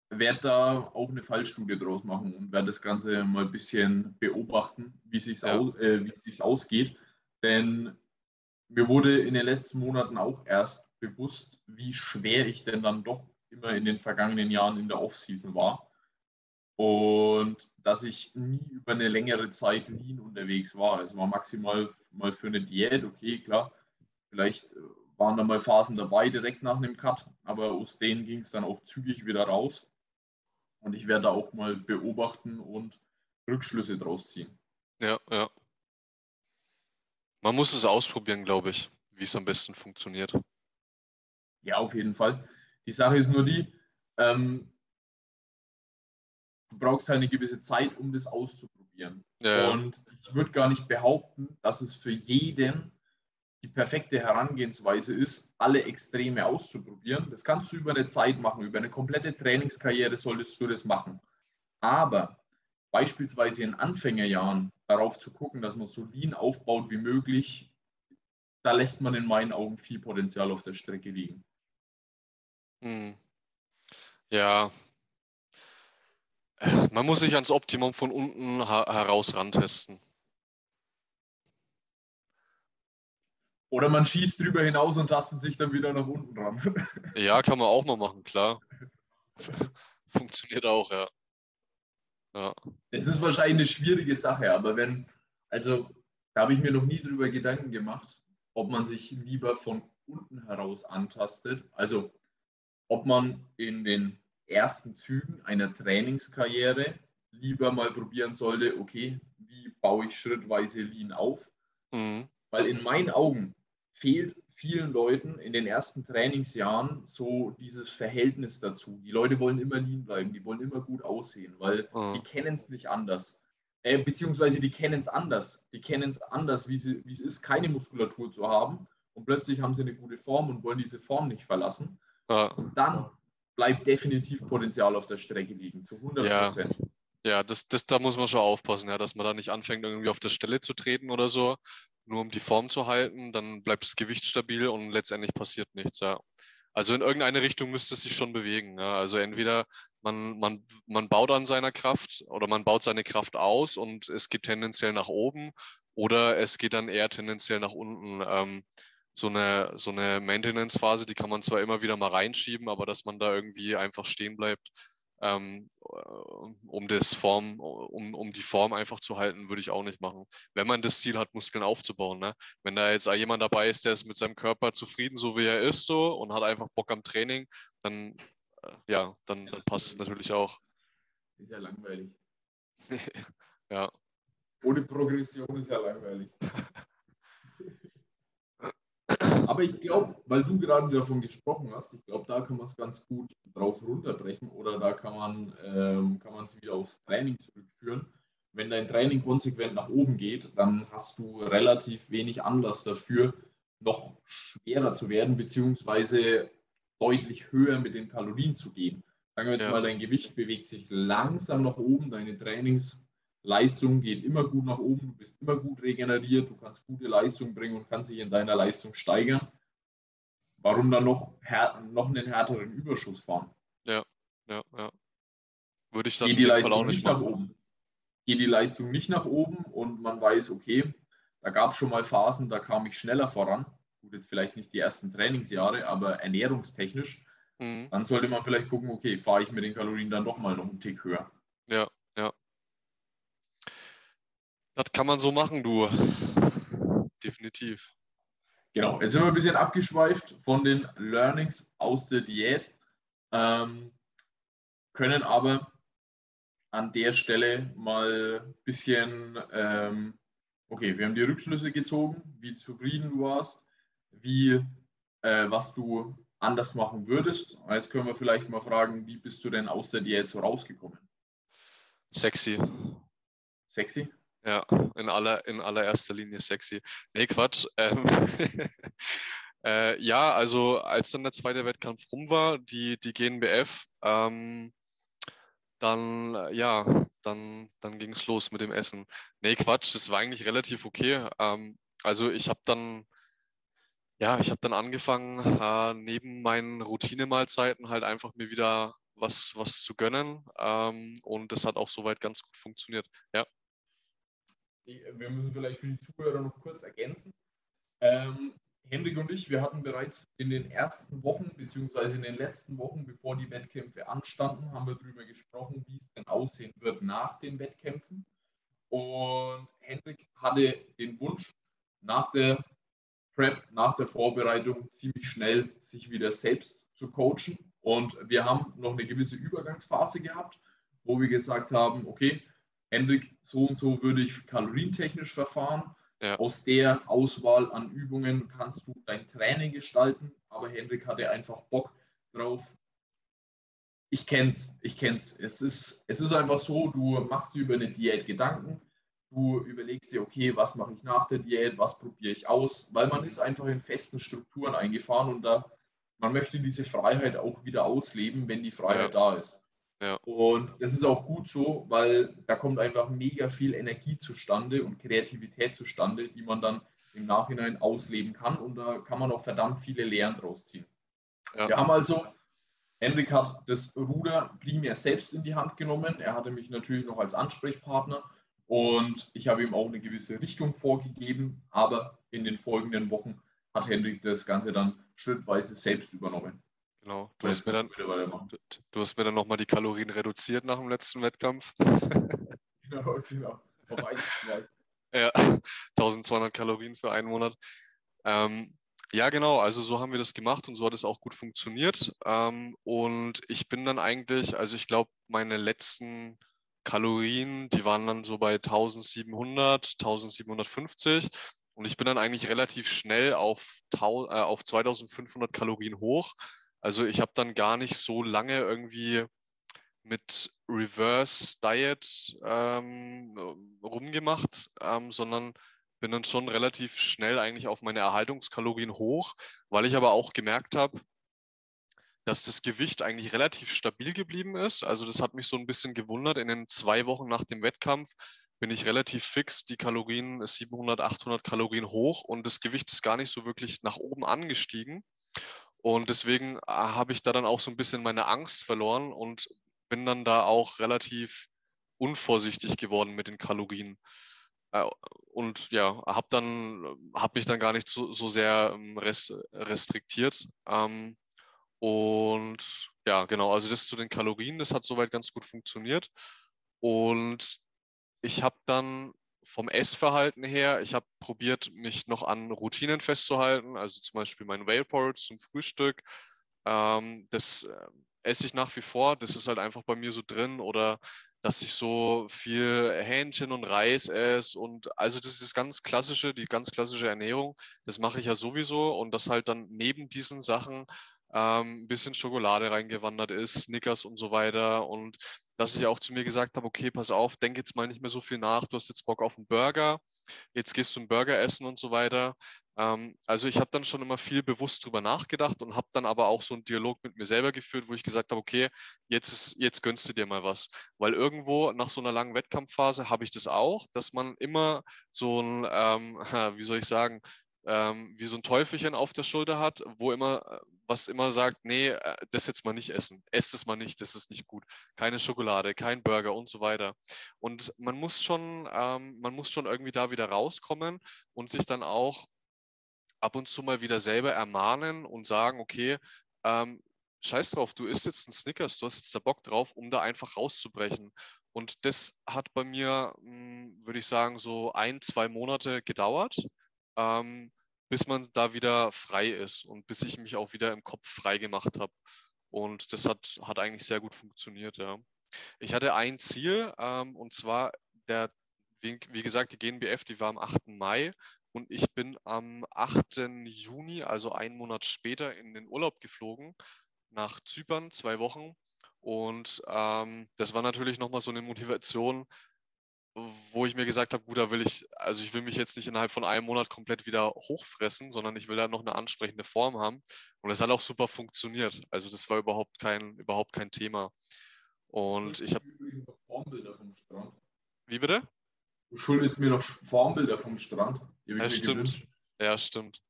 werde da auch eine Fallstudie draus machen und werde das Ganze mal ein bisschen beobachten, wie es sich ja. aus, äh, ausgeht. Denn mir wurde in den letzten Monaten auch erst bewusst, wie schwer ich denn dann doch immer in den vergangenen Jahren in der Offseason war. Und dass ich nie über eine längere Zeit lean unterwegs war. Es war maximal mal für eine Diät, okay, klar. Vielleicht waren da mal Phasen dabei direkt nach einem Cut, aber aus denen ging es dann auch zügig wieder raus. Und ich werde da auch mal beobachten und Rückschlüsse draus ziehen. Ja, ja. Man muss es ausprobieren, glaube ich, wie es am besten funktioniert. Ja, auf jeden Fall. Die Sache ist nur die, ähm, du brauchst halt eine gewisse Zeit, um das auszuprobieren. Ja. Und ich würde gar nicht behaupten, dass es für jeden die perfekte Herangehensweise ist, alle Extreme auszuprobieren. Das kannst du über eine Zeit machen, über eine komplette Trainingskarriere solltest du das machen. Aber beispielsweise in Anfängerjahren darauf zu gucken, dass man so lean aufbaut wie möglich, da lässt man in meinen Augen viel Potenzial auf der Strecke liegen. Hm. Ja. Man muss sich ans Optimum von unten heraus rantesten. Oder man schießt drüber hinaus und tastet sich dann wieder nach unten ran. Ja, kann man auch mal machen, klar. Funktioniert auch, ja. ja. Es ist wahrscheinlich eine schwierige Sache, aber wenn, also da habe ich mir noch nie drüber Gedanken gemacht, ob man sich lieber von unten heraus antastet. Also ob man in den ersten Zügen einer Trainingskarriere lieber mal probieren sollte, okay, wie baue ich schrittweise Lean auf? Mhm. Weil in meinen Augen fehlt vielen Leuten in den ersten Trainingsjahren so dieses Verhältnis dazu. Die Leute wollen immer lean bleiben, die wollen immer gut aussehen, weil Mhm. die kennen es nicht anders. Äh, beziehungsweise die kennen es anders. Die kennen es anders, wie, sie, wie es ist, keine Muskulatur zu haben. Und plötzlich haben sie eine gute Form und wollen diese Form nicht verlassen. Ja. Dann bleibt definitiv Potenzial auf der Strecke liegen, zu 100 Ja. Prozent. Ja, das, das, da muss man schon aufpassen, ja, dass man da nicht anfängt, irgendwie auf der Stelle zu treten oder so, nur um die Form zu halten, dann bleibt das Gewicht stabil und letztendlich passiert nichts, ja. Also in irgendeine Richtung müsste es sich schon bewegen. Ja. Also entweder man, man, man baut an seiner Kraft oder man baut seine Kraft aus und es geht tendenziell nach oben oder es geht dann eher tendenziell nach unten. Ähm, so eine, so eine Maintenance-Phase, die kann man zwar immer wieder mal reinschieben, aber dass man da irgendwie einfach stehen bleibt, ähm, um das Form, um, um die Form einfach zu halten, würde ich auch nicht machen. Wenn man das Ziel hat, Muskeln aufzubauen. Ne? Wenn da jetzt jemand dabei ist, der ist mit seinem Körper zufrieden, so wie er ist, so und hat einfach Bock am Training, dann äh, ja, dann, dann passt es natürlich auch. Ist ja langweilig. ja. Ohne Progression ist ja langweilig. Aber ich glaube, weil du gerade davon gesprochen hast, ich glaube, da kann man es ganz gut drauf runterbrechen oder da kann man ähm, kann man es wieder aufs Training zurückführen. Wenn dein Training konsequent nach oben geht, dann hast du relativ wenig Anlass dafür, noch schwerer zu werden, beziehungsweise deutlich höher mit den Kalorien zu gehen. Sagen wir jetzt Ja. mal, dein Gewicht bewegt sich langsam nach oben, deine Trainingsleistung geht immer gut nach oben, du bist immer gut regeneriert, du kannst gute Leistung bringen und kannst dich in deiner Leistung steigern. Warum dann noch, noch einen härteren Überschuss fahren? Ja, ja. Würde ich dann Geht die Fall Leistung auch nicht nicht nach oben? Geht die Leistung nicht nach oben und man weiß, okay, da gab es schon mal Phasen, da kam ich schneller voran. Gut, jetzt vielleicht nicht die ersten Trainingsjahre, aber ernährungstechnisch, Mhm. dann sollte man vielleicht gucken, okay, fahre ich mit den Kalorien dann doch mal noch einen Tick höher. Ja, ja. Das kann man so machen, du. Definitiv. Genau, jetzt sind wir ein bisschen abgeschweift von den Learnings aus der Diät, ähm, können aber an der Stelle mal ein bisschen, ähm, okay, wir haben die Rückschlüsse gezogen, wie zufrieden du warst, wie, äh, was du anders machen würdest. Und Jetzt können wir vielleicht mal fragen, wie bist du denn aus der Diät so rausgekommen? Sexy. Sexy? Ja, in, aller, in allererster Linie sexy. Nee, Quatsch. Ähm, äh, ja, also als dann der zweite Wettkampf rum war, die, die GNBF, ähm, dann, äh, ja, dann, dann ging es los mit dem Essen. Nee, Quatsch, das war eigentlich relativ okay. Ähm, also ich habe dann, ja, ich habe dann angefangen, äh, neben meinen Routinemahlzeiten halt einfach mir wieder was, was zu gönnen. Ähm, und das hat auch soweit ganz gut funktioniert. Ja. Wir müssen vielleicht für die Zuhörer noch kurz ergänzen. Ähm, Hendrik und ich, wir hatten bereits in den ersten Wochen, beziehungsweise in den letzten Wochen, bevor die Wettkämpfe anstanden, haben wir darüber gesprochen, wie es denn aussehen wird nach den Wettkämpfen. Und Hendrik hatte den Wunsch, nach der Prep, nach der Vorbereitung ziemlich schnell sich wieder selbst zu coachen. Und wir haben noch eine gewisse Übergangsphase gehabt, wo wir gesagt haben, okay, Hendrik, so und so würde ich kalorientechnisch verfahren. Ja. Aus der Auswahl an Übungen kannst du dein Training gestalten. Aber Hendrik hatte einfach Bock drauf. Ich kenn's, ich kenn's. Es ist, es ist einfach so, du machst dir über eine Diät Gedanken. Du überlegst dir, okay, was mache ich nach der Diät, was probiere ich aus, weil man ist einfach in festen Strukturen eingefahren und da man möchte diese Freiheit auch wieder ausleben, wenn die Freiheit da ist. Ja. Und das ist auch gut so, weil da kommt einfach mega viel Energie zustande und Kreativität zustande, die man dann im Nachhinein ausleben kann. Und da kann man auch verdammt viele Lehren draus ziehen. Ja. Wir haben also, Henrik hat das Ruder primär selbst in die Hand genommen. Er hatte mich natürlich noch als Ansprechpartner und ich habe ihm auch eine gewisse Richtung vorgegeben. Aber in den folgenden Wochen hat Henrik das Ganze dann schrittweise selbst übernommen. Genau. Du hast mir dann, du, du hast mir dann nochmal die Kalorien reduziert nach dem letzten Wettkampf. Genau, genau. Auf zwei. Ja, 1200 Kalorien für einen Monat. Ähm, Ja, genau. Also so haben wir das gemacht und so hat es auch gut funktioniert. Ähm, und ich bin dann eigentlich, also ich glaube, meine letzten Kalorien, die waren dann so bei 1700, 1750. Und ich bin dann eigentlich relativ schnell auf, äh, auf 2500 Kalorien hoch. Also ich habe dann gar nicht so lange irgendwie mit Reverse Diet ähm, rumgemacht, ähm, sondern bin dann schon relativ schnell eigentlich auf meine Erhaltungskalorien hoch, weil ich aber auch gemerkt habe, dass das Gewicht eigentlich relativ stabil geblieben ist. Also das hat mich so ein bisschen gewundert. In den zwei Wochen nach dem Wettkampf bin ich relativ fix, die Kalorien 700, 800 Kalorien hoch und das Gewicht ist gar nicht so wirklich nach oben angestiegen. Und deswegen äh, habe ich da dann auch so ein bisschen meine Angst verloren und bin dann da auch relativ unvorsichtig geworden mit den Kalorien. Äh, und ja, habe dann, habe mich dann gar nicht so, so sehr ähm, restriktiert. Ähm, und ja, genau, also das zu den Kalorien, das hat soweit ganz gut funktioniert. Und ich habe dann vom Essverhalten her, ich habe probiert, mich noch an Routinen festzuhalten, also zum Beispiel mein Whale Porridge zum Frühstück. Ähm, das äh, esse ich nach wie vor, das ist halt einfach bei mir so drin oder dass ich so viel Hähnchen und Reis esse und also das ist das ganz klassische, die ganz klassische Ernährung, das mache ich ja sowieso und das halt dann neben diesen Sachen ähm, ein bisschen Schokolade reingewandert ist, Snickers und so weiter und dass ich auch zu mir gesagt habe, okay, pass auf, denk jetzt mal nicht mehr so viel nach, du hast jetzt Bock auf einen Burger, jetzt gehst du einen Burger essen und so weiter. Ähm, also ich habe dann schon immer viel bewusst drüber nachgedacht und habe dann aber auch so einen Dialog mit mir selber geführt, wo ich gesagt habe, okay, jetzt, ist, jetzt gönnst du dir mal was. Weil irgendwo nach so einer langen Wettkampfphase habe ich das auch, dass man immer so ein, ähm, wie soll ich sagen, ähm, wie so ein Teufelchen auf der Schulter hat, wo immer, äh, was immer sagt, nee, äh, das jetzt mal nicht essen, esst es mal nicht, das ist nicht gut. Keine Schokolade, kein Burger und so weiter. Und man muss schon, ähm, man muss schon irgendwie da wieder rauskommen und sich dann auch ab und zu mal wieder selber ermahnen und sagen, okay, ähm, scheiß drauf, du isst jetzt einen Snickers, du hast jetzt da Bock drauf, um da einfach rauszubrechen. Und das hat bei mir, hm, würde ich sagen, so ein, zwei Monate gedauert. Ähm, bis man da wieder frei ist und bis ich mich auch wieder im Kopf frei gemacht habe. Und das hat, hat eigentlich sehr gut funktioniert, ja. Ich hatte ein Ziel ähm, und zwar der, wie, wie, gesagt, die GNBF, die war am 8. Mai und ich bin am 8. Juni, also einen Monat später, in den Urlaub geflogen nach Zypern, zwei Wochen. Und ähm, das war natürlich nochmal so eine Motivation, wo ich mir gesagt habe, gut, da will ich, also ich will mich jetzt nicht innerhalb von einem Monat komplett wieder hochfressen, sondern ich will da noch eine ansprechende Form haben. Und das hat auch super funktioniert. Also das war überhaupt kein, überhaupt kein Thema. Und ich habe. Formbilder vom Strand. Wie bitte? Du schuldest mir noch Formbilder vom Strand. Ja, stimmt. Ja, stimmt.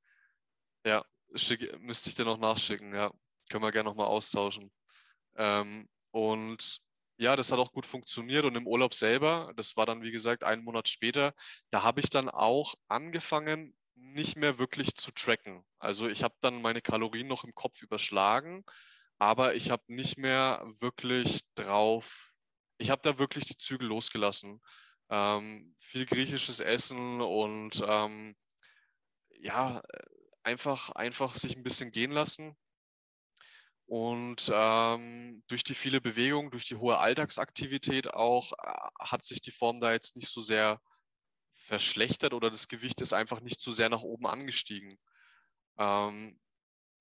Ja, schick, müsste ich dir noch nachschicken, ja. Können wir gerne nochmal austauschen. Ähm, und ja, das hat auch gut funktioniert und im Urlaub selber, das war dann wie gesagt einen Monat später, da habe ich dann auch angefangen, nicht mehr wirklich zu tracken. Also ich habe dann meine Kalorien noch im Kopf überschlagen, aber ich habe nicht mehr wirklich drauf, ich habe da wirklich die Zügel losgelassen. Ähm, viel griechisches Essen und ähm, ja, einfach, einfach sich ein bisschen gehen lassen. Und ähm, durch die viele Bewegung, durch die hohe Alltagsaktivität auch, äh, hat sich die Form da jetzt nicht so sehr verschlechtert oder das Gewicht ist einfach nicht so sehr nach oben angestiegen. Ähm,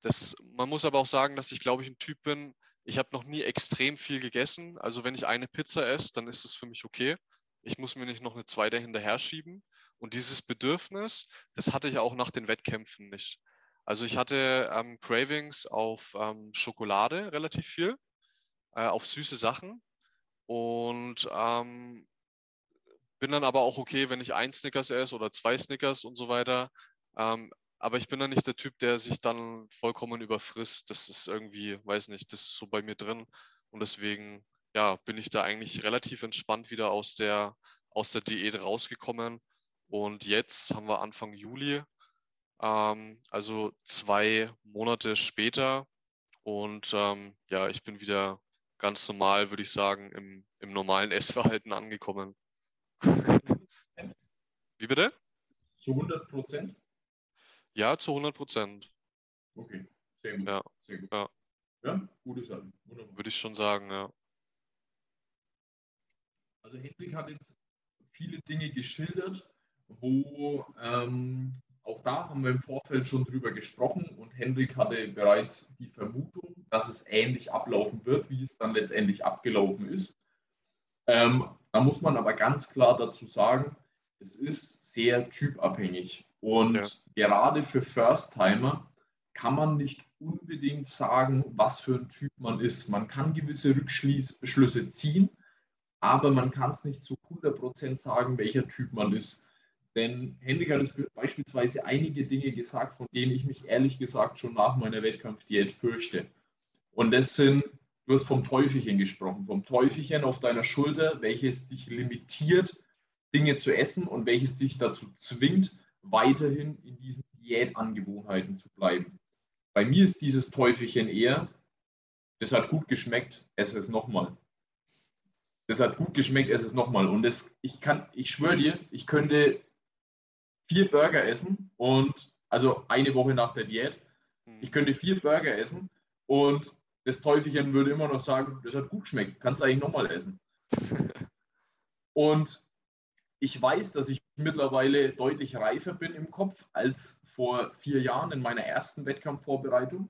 das, man muss aber auch sagen, dass ich, glaube ich, ein Typ bin, ich habe noch nie extrem viel gegessen. Also wenn ich eine Pizza esse, dann ist es für mich okay. Ich muss mir nicht noch eine zweite hinterher schieben. Und dieses Bedürfnis, das hatte ich auch nach den Wettkämpfen nicht. Also ich hatte ähm, Cravings auf ähm, Schokolade relativ viel, äh, auf süße Sachen und ähm, bin dann aber auch okay, wenn ich ein Snickers esse oder zwei Snickers und so weiter. Ähm, aber ich bin dann nicht der Typ, der sich dann vollkommen überfrisst. Das ist irgendwie, weiß nicht, das ist so bei mir drin. Und deswegen, ja, bin ich da eigentlich relativ entspannt wieder aus der, aus der Diät rausgekommen. Und jetzt haben wir Anfang Juli ähm, also zwei Monate später. Und ähm, ja, ich bin wieder ganz normal, würde ich sagen, im, im normalen Essverhalten angekommen. Wie bitte? Zu 100 Prozent? Ja, zu 100 Prozent. Okay, sehr gut. Ja. Sehr gut. Ja. ja gute Sache. Wunderbar. Würde ich schon sagen, ja. Also Hendrik hat jetzt viele Dinge geschildert, wo ähm, auch da haben wir im Vorfeld schon drüber gesprochen und Hendrik hatte bereits die Vermutung, dass es ähnlich ablaufen wird, wie es dann letztendlich abgelaufen ist. Ähm, da muss man aber ganz klar dazu sagen, es ist sehr typabhängig. Und Ja. gerade für First-Timer kann man nicht unbedingt sagen, was für ein Typ man ist. Man kann gewisse Rückschlüsse ziehen, aber man kann es nicht zu 100% sagen, welcher Typ man ist. Denn Hendrik hat jetzt beispielsweise einige Dinge gesagt, von denen ich mich ehrlich gesagt schon nach meiner Wettkampfdiät fürchte. Und das sind, du hast vom Teufelchen gesprochen, vom Teufelchen auf deiner Schulter, welches dich limitiert, Dinge zu essen und welches dich dazu zwingt, weiterhin in diesen Diätangewohnheiten zu bleiben. Bei mir ist dieses Teufelchen eher, das hat gut geschmeckt, es nochmal. Das hat gut geschmeckt, es nochmal. Und das, ich kann, ich schwöre dir, ich könnte vier Burger essen und also eine Woche nach der Diät, Hm. ich könnte vier Burger essen und das Teufelchen würde immer noch sagen, das hat gut geschmeckt, kannst du eigentlich nochmal essen. Und ich weiß, dass ich mittlerweile deutlich reifer bin im Kopf als vor vier Jahren in meiner ersten Wettkampfvorbereitung.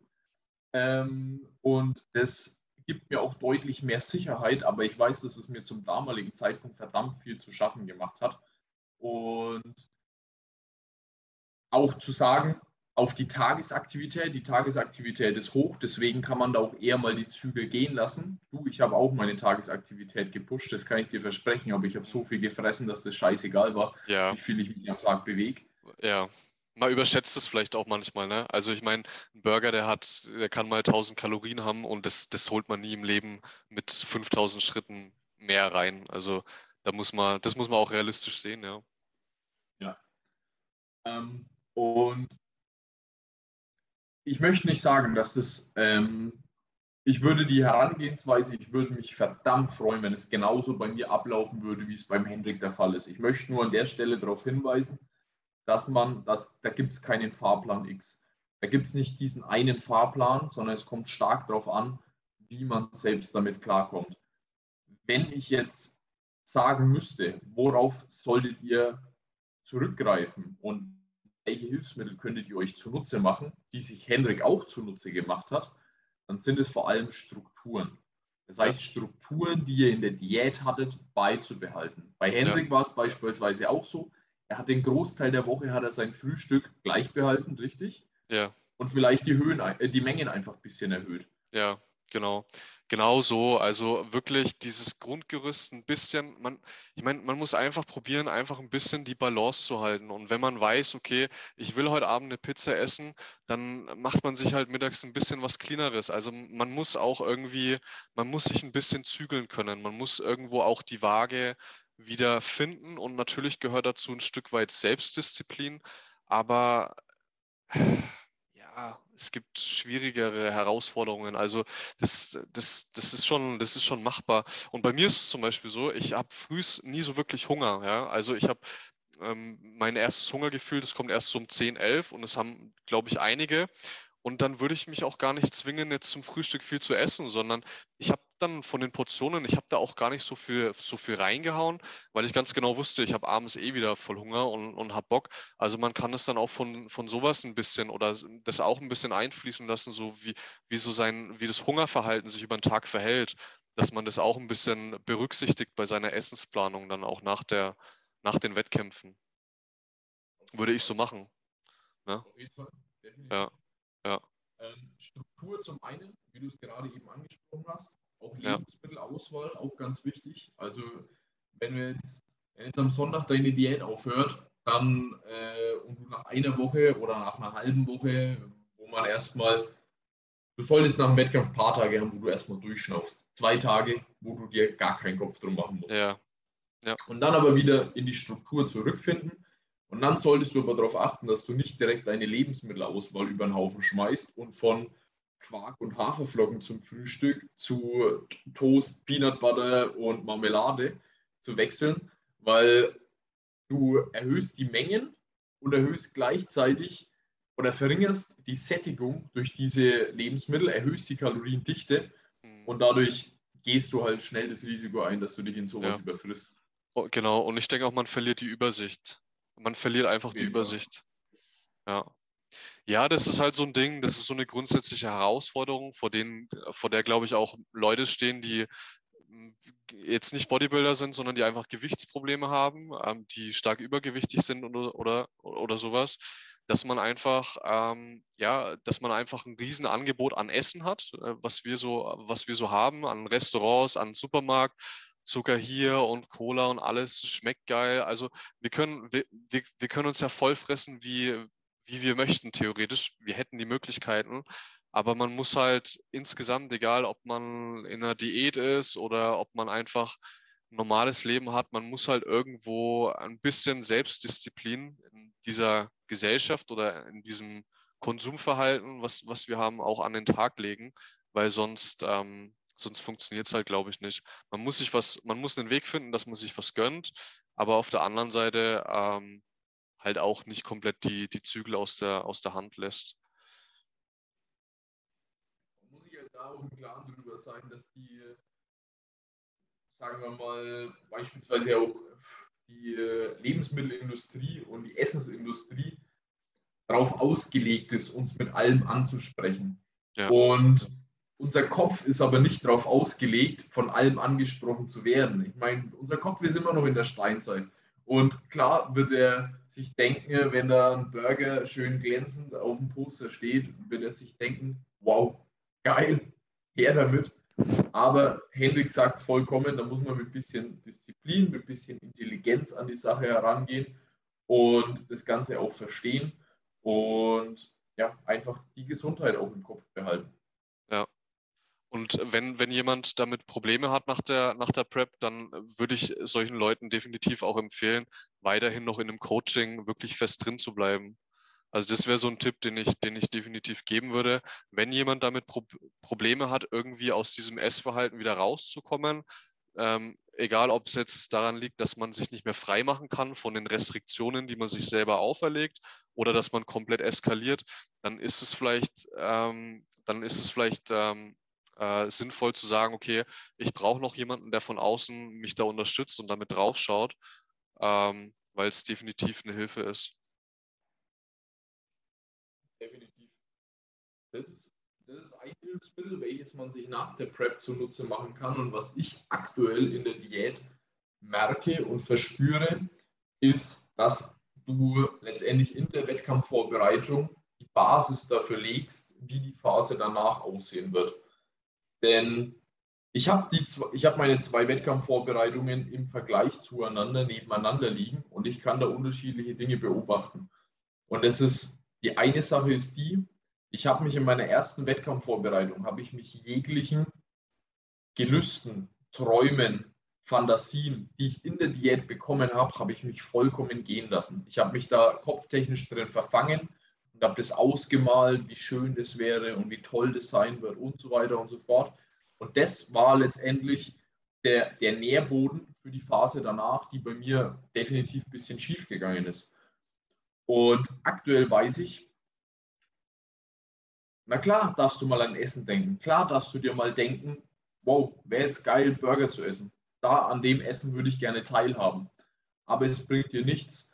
Ähm, und das gibt mir auch deutlich mehr Sicherheit, aber ich weiß, dass es mir zum damaligen Zeitpunkt verdammt viel zu schaffen gemacht hat. Und auch zu sagen, auf die Tagesaktivität, die Tagesaktivität ist hoch, deswegen kann man da auch eher mal die Zügel gehen lassen. Du, ich habe auch meine Tagesaktivität gepusht, das kann ich dir versprechen, aber ich habe so viel gefressen, dass das scheißegal war, Ja, wie viel ich mich am Tag bewege. ja. Man überschätzt es vielleicht auch manchmal, ne? Also ich meine, ein Burger, der hat, der kann mal 1000 Kalorien haben und das, das holt man nie im Leben mit 5000 Schritten mehr rein. Also da muss man, das muss man auch realistisch sehen, ja. Ähm, und ich möchte nicht sagen, dass das, ähm, ich würde die Herangehensweise, ich würde mich verdammt freuen, wenn es genauso bei mir ablaufen würde, wie es beim Hendrik der Fall ist. Ich möchte nur an der Stelle darauf hinweisen, dass man, dass, da gibt es keinen Fahrplan X. Da gibt es nicht diesen einen Fahrplan, sondern es kommt stark darauf an, wie man selbst damit klarkommt. Wenn ich jetzt sagen müsste, worauf solltet ihr zurückgreifen und welche Hilfsmittel könntet ihr euch zunutze machen, die sich Hendrik auch zunutze gemacht hat, dann sind es vor allem Strukturen. Das heißt, Strukturen, die ihr in der Diät hattet, beizubehalten. Bei Hendrik war es beispielsweise auch so, er hat den Großteil der Woche hat er sein Frühstück gleich behalten, richtig? Ja, Und vielleicht die Höhen, äh, die Mengen einfach ein bisschen erhöht. ja, genau. Genau so. Also wirklich dieses Grundgerüst ein bisschen, man, ich meine, man muss einfach probieren, einfach ein bisschen die Balance zu halten. Und wenn man weiß, okay, ich will heute Abend eine Pizza essen, dann macht man sich halt mittags ein bisschen was Cleaneres. Also man muss auch irgendwie, man muss sich ein bisschen zügeln können. Man muss irgendwo auch die Waage wieder finden. Und natürlich gehört dazu ein Stück weit Selbstdisziplin. Aber ja, es gibt schwierigere Herausforderungen. Also das, das, das ist schon, das ist schon machbar. Und bei mir ist es zum Beispiel so, ich habe frühs nie so wirklich Hunger. Ja? Also ich habe ähm, mein erstes Hungergefühl, das kommt erst so um 10, 11 und das haben, glaube ich, einige. Und dann würde ich mich auch gar nicht zwingen, jetzt zum Frühstück viel zu essen, sondern ich habe dann von den Portionen, ich habe da auch gar nicht so viel, so viel reingehauen, weil ich ganz genau wusste, ich habe abends eh wieder voll Hunger und, und habe Bock. Also man kann es dann auch von, von sowas ein bisschen oder das auch ein bisschen einfließen lassen, so wie, wie so sein, wie das Hungerverhalten sich über den Tag verhält, dass man das auch ein bisschen berücksichtigt bei seiner Essensplanung dann auch nach der, nach den Wettkämpfen. Würde ich so machen. Auf jeden Fall. Definitiv. Ja, ja. Ähm, Struktur zum einen, wie du es gerade eben angesprochen hast, auch Ja. Lebensmittelauswahl, auch ganz wichtig. Also wenn wir jetzt, wenn jetzt am Sonntag deine Diät aufhört, dann äh, und du nach einer Woche oder nach einer halben Woche, wo man erstmal, du solltest nach dem Wettkampf ein paar Tage haben, wo du erstmal durchschnaufst. Zwei Tage, wo du dir gar keinen Kopf drum machen musst. Ja, und dann aber wieder in die Struktur zurückfinden. Und dann solltest du aber darauf achten, dass du nicht direkt deine Lebensmittelauswahl über den Haufen schmeißt und von Quark und Haferflocken zum Frühstück zu Toast, Peanut Butter und Marmelade zu wechseln, weil du erhöhst die Mengen und erhöhst gleichzeitig oder verringerst die Sättigung durch diese Lebensmittel, erhöhst die Kaloriendichte Mhm. und dadurch gehst du halt schnell das Risiko ein, dass du dich in sowas Ja. überfrisst. Oh, Genau, und ich denke auch, man verliert die Übersicht. Man verliert einfach die. Übersicht. Ja. Ja, das ist halt so ein Ding, das ist so eine grundsätzliche Herausforderung, vor denen, vor der, glaube ich, auch Leute stehen, die mm, jetzt nicht Bodybuilder sind, sondern die einfach Gewichtsprobleme haben, ähm, die stark übergewichtig sind oder, oder, oder sowas, dass man einfach, ähm, ja, dass man einfach ein Riesenangebot an Essen hat, äh, was wir so, was wir so haben, an Restaurants, an Supermarkt, Zucker hier und Cola und alles schmeckt geil. Also wir können, wir, wir, wir können uns ja voll fressen, wie, wie wir möchten, theoretisch. Wir hätten die Möglichkeiten. Aber man muss halt insgesamt, egal ob man in einer Diät ist oder ob man einfach ein normales Leben hat, man muss halt irgendwo ein bisschen Selbstdisziplin in dieser Gesellschaft oder in diesem Konsumverhalten, was, was wir haben, auch an den Tag legen, weil sonst, ähm, sonst funktioniert es halt, glaube ich, nicht. Man muss sich was, man muss einen Weg finden, dass man sich was gönnt, aber auf der anderen Seite ähm, halt auch nicht komplett die, die Zügel aus der, aus der Hand lässt. Man muss sich halt da auch im Klaren darüber sein, dass die, sagen wir mal, beispielsweise auch die äh, Lebensmittelindustrie und die Essensindustrie darauf ausgelegt ist, uns mit allem anzusprechen. Ja. Und unser Kopf ist aber nicht darauf ausgelegt, von allem angesprochen zu werden. Ich meine, unser Kopf ist immer noch in der Steinzeit. Und klar wird er sich denken, wenn da ein Burger schön glänzend auf dem Poster steht, wird er sich denken, wow, geil, her damit. Aber Hendrik sagt es vollkommen, da muss man mit bisschen Disziplin, mit bisschen Intelligenz an die Sache herangehen und das Ganze auch verstehen und ja, einfach die Gesundheit auch im Kopf behalten. Und wenn, wenn jemand damit Probleme hat nach der, nach der Prep, dann würde ich solchen Leuten definitiv auch empfehlen, weiterhin noch in einem Coaching wirklich fest drin zu bleiben. Also das wäre so ein Tipp, den ich, den ich definitiv geben würde. Wenn jemand damit Pro Probleme hat, irgendwie aus diesem Essverhalten wieder rauszukommen, ähm, egal ob es jetzt daran liegt, dass man sich nicht mehr frei machen kann von den Restriktionen, die man sich selber auferlegt, oder dass man komplett eskaliert, dann ist es vielleicht, ähm, dann ist es vielleicht ähm, äh, sinnvoll zu sagen, okay, ich brauche noch jemanden, der von außen mich da unterstützt und damit draufschaut, ähm, weil es definitiv eine Hilfe ist. Definitiv. Das ist, das ist ein Hilfsmittel, welches man sich nach der Prep zunutze machen kann. Und was ich aktuell in der Diät merke und verspüre, ist, dass du letztendlich in der Wettkampfvorbereitung die Basis dafür legst, wie die Phase danach aussehen wird. Denn ich habe hab meine zwei Wettkampfvorbereitungen im Vergleich zueinander nebeneinander liegen und ich kann da unterschiedliche Dinge beobachten. Und das ist, die eine Sache ist die, ich habe mich in meiner ersten Wettkampfvorbereitung, habe ich mich jeglichen Gelüsten, Träumen, Fantasien, die ich in der Diät bekommen habe, habe ich mich vollkommen gehen lassen. Ich habe mich da kopftechnisch drin verfangen und habe das ausgemalt, wie schön das wäre und wie toll das sein wird und so weiter und so fort. Und das war letztendlich der, der Nährboden für die Phase danach, die bei mir definitiv ein bisschen schief gegangen ist. Und aktuell weiß ich, na klar, darfst du mal an Essen denken. Klar darfst du dir mal denken, wow, wäre jetzt geil, Burger zu essen. Da an dem Essen würde ich gerne teilhaben. Aber es bringt dir nichts,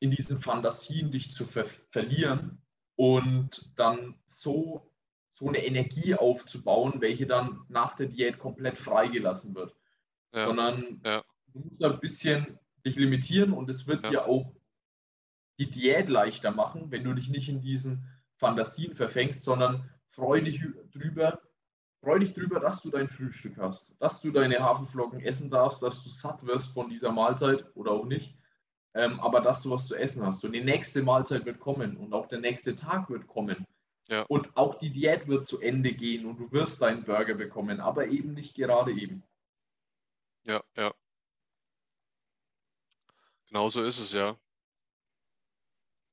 in diesen Fantasien dich zu ver verlieren und dann so, so eine Energie aufzubauen, welche dann nach der Diät komplett freigelassen wird. Ja, Sondern ja. du musst ein bisschen dich limitieren und es wird Ja. dir auch die Diät leichter machen, wenn du dich nicht in diesen Fantasien verfängst, sondern freu dich drüber, freu dich drüber, dass du dein Frühstück hast, dass du deine Haferflocken essen darfst, dass du satt wirst von dieser Mahlzeit oder auch nicht, ähm, aber dass du was zu essen hast. Und die nächste Mahlzeit wird kommen und auch der nächste Tag wird kommen. Ja. Und auch die Diät wird zu Ende gehen und du wirst deinen Burger bekommen, aber eben nicht gerade eben. Ja, ja. Genau so ist es ja.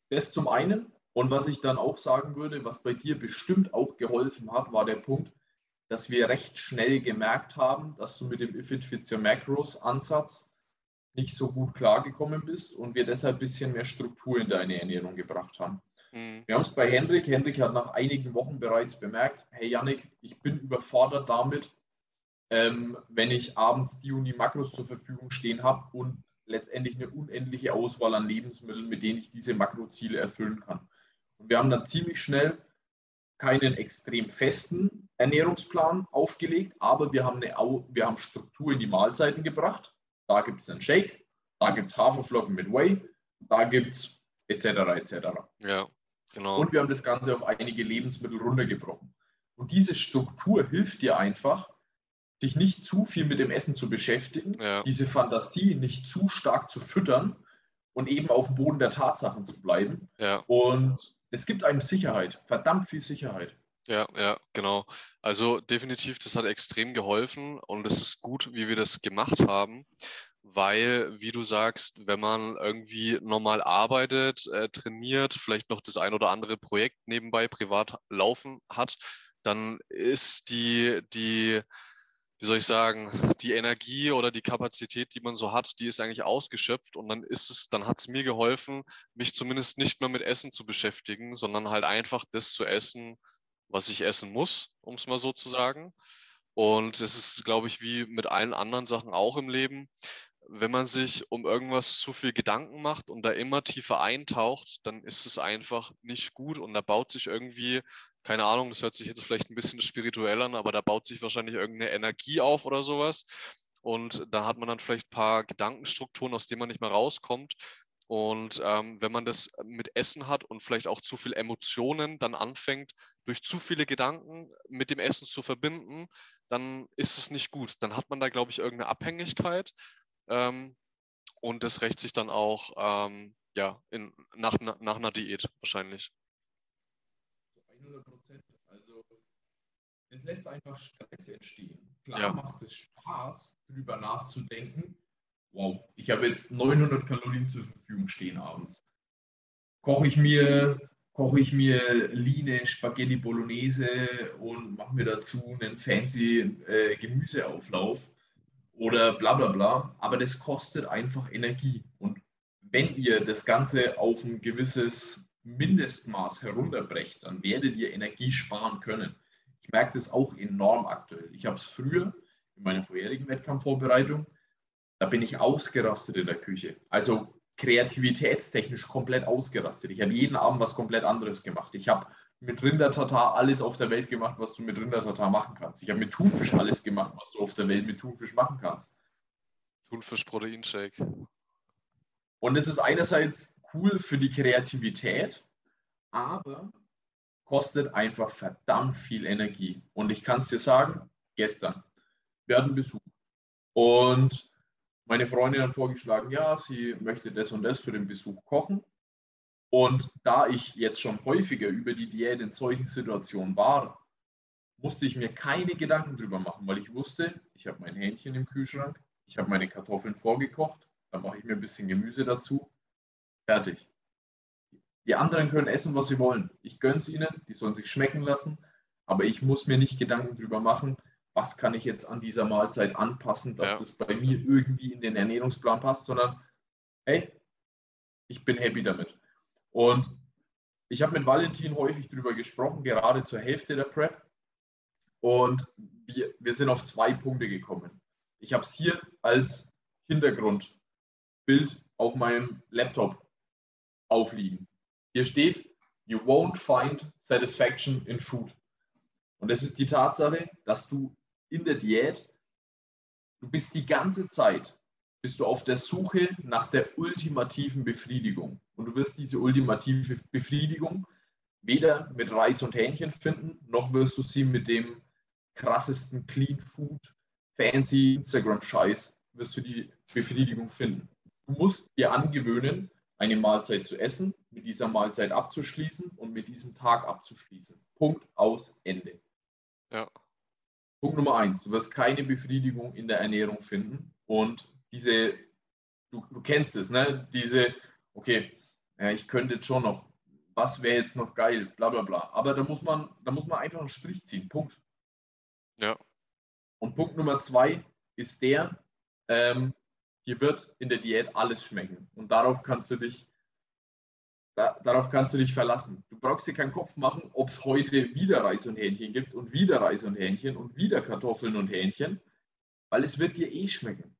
Das zum einen. Und was ich dann auch sagen würde, was bei dir bestimmt auch geholfen hat, war der Punkt, dass wir recht schnell gemerkt haben, dass du mit dem Your Macros Ansatz nicht so gut klargekommen bist und wir deshalb ein bisschen mehr Struktur in deine Ernährung gebracht haben. Mhm. Wir haben es bei Hendrik. Hendrik hat nach einigen Wochen bereits bemerkt, hey Yannick, ich bin überfordert damit, ähm, wenn ich abends die und die Makros zur Verfügung stehen habe und letztendlich eine unendliche Auswahl an Lebensmitteln, mit denen ich diese Makroziele erfüllen kann. Und wir haben dann ziemlich schnell keinen extrem festen Ernährungsplan aufgelegt, aber wir haben, eine, wir haben Struktur in die Mahlzeiten gebracht. Da gibt es einen Shake, da gibt es Haferflocken mit Whey, da gibt es etc. etc. Ja, genau. Und wir haben das Ganze auf einige Lebensmittel runtergebrochen. Und diese Struktur hilft dir einfach, dich nicht zu viel mit dem Essen zu beschäftigen, Ja. diese Fantasie nicht zu stark zu füttern und eben auf dem Boden der Tatsachen zu bleiben. Ja. Und es gibt einem Sicherheit, verdammt viel Sicherheit. Ja, ja, genau. Also definitiv, das hat extrem geholfen und es ist gut, wie wir das gemacht haben, weil, wie du sagst, wenn man irgendwie normal arbeitet, äh, trainiert, vielleicht noch das ein oder andere Projekt nebenbei privat laufen hat, dann ist die, die, wie soll ich sagen, die Energie oder die Kapazität, die man so hat, die ist eigentlich ausgeschöpft und dann ist es, dann hat es mir geholfen, mich zumindest nicht mehr mit Essen zu beschäftigen, sondern halt einfach das zu essen, was ich essen muss, um es mal so zu sagen. Und es ist, glaube ich, wie mit allen anderen Sachen auch im Leben. Wenn man sich um irgendwas zu viel Gedanken macht und da immer tiefer eintaucht, dann ist es einfach nicht gut und da baut sich irgendwie, keine Ahnung, das hört sich jetzt vielleicht ein bisschen spirituell an, aber da baut sich wahrscheinlich irgendeine Energie auf oder sowas. Und da hat man dann vielleicht ein paar Gedankenstrukturen, aus denen man nicht mehr rauskommt. Und ähm, wenn man das mit Essen hat und vielleicht auch zu viel Emotionen dann anfängt, durch zu viele Gedanken mit dem Essen zu verbinden, dann ist es nicht gut. Dann hat man da, glaube ich, irgendeine Abhängigkeit. Ähm, und das rächt sich dann auch ähm, ja, in, nach, na- nach einer Diät wahrscheinlich. Zu 100 Prozent. Also, es lässt einfach Stress entstehen. Klar Ja. macht es Spaß, drüber nachzudenken. Wow, ich habe jetzt 900 Kalorien zur Verfügung stehen abends. Koche ich mir, koche ich mir Line, Spaghetti Bolognese und mache mir dazu einen fancy äh, Gemüseauflauf oder bla bla bla. Aber das kostet einfach Energie. Und wenn ihr das Ganze auf ein gewisses Mindestmaß herunterbrecht, dann werdet ihr Energie sparen können. Ich merke das auch enorm aktuell. Ich habe es früher in meiner vorherigen Wettkampfvorbereitung, da bin ich ausgerastet in der Küche. Also kreativitätstechnisch komplett ausgerastet. Ich habe jeden Abend was komplett anderes gemacht. Ich habe mit Rindertatar alles auf der Welt gemacht, was du mit Rindertatar machen kannst. Ich habe mit Thunfisch alles gemacht, was du auf der Welt mit Thunfisch machen kannst. Thunfisch-Proteinshake. Und es ist einerseits cool für die Kreativität, aber kostet einfach verdammt viel Energie. Und ich kann es dir sagen, gestern, wir hatten Besuch. Und meine Freundin hat vorgeschlagen, ja, sie möchte das und das für den Besuch kochen. Und da ich jetzt schon häufiger über die Diät in solchen Situationen war, musste ich mir keine Gedanken drüber machen, weil ich wusste, ich habe mein Hähnchen im Kühlschrank, ich habe meine Kartoffeln vorgekocht, dann mache ich mir ein bisschen Gemüse dazu, fertig. Die anderen können essen, was sie wollen. Ich gönne es ihnen, die sollen sich schmecken lassen, aber ich muss mir nicht Gedanken drüber machen, was kann ich jetzt an dieser Mahlzeit anpassen, dass Ja. das bei mir irgendwie in den Ernährungsplan passt, sondern hey, ich bin happy damit. Und ich habe mit Valentin häufig darüber gesprochen, gerade zur Hälfte der Prep. Und wir, wir sind auf zwei Punkte gekommen. Ich habe es hier als Hintergrundbild auf meinem Laptop aufliegen. Hier steht, you won't find satisfaction in food. Und das ist die Tatsache, dass du in der Diät, du bist die ganze Zeit, bist du auf der Suche nach der ultimativen Befriedigung. Und du wirst diese ultimative Befriedigung weder mit Reis und Hähnchen finden, noch wirst du sie mit dem krassesten Clean Food, fancy Instagram-Scheiß, wirst du die Befriedigung finden. Du musst dir angewöhnen, eine Mahlzeit zu essen, mit dieser Mahlzeit abzuschließen und mit diesem Tag abzuschließen. Punkt aus Ende. Ja. Punkt Nummer eins, du wirst keine Befriedigung in der Ernährung finden und diese, du, du kennst es, ne? Diese, okay, ja, ich könnte jetzt schon noch, was wäre jetzt noch geil, bla bla bla. Aber da muss man, da muss man einfach einen Strich ziehen. Punkt. Ja. Und Punkt Nummer zwei ist der, ähm, dir wird in der Diät alles schmecken. Und darauf kannst du dich da, darauf kannst du dich verlassen. Du brauchst dir keinen Kopf machen, ob es heute wieder Reis und Hähnchen gibt und wieder Reis und Hähnchen und wieder Kartoffeln und Hähnchen, weil es wird dir eh schmecken.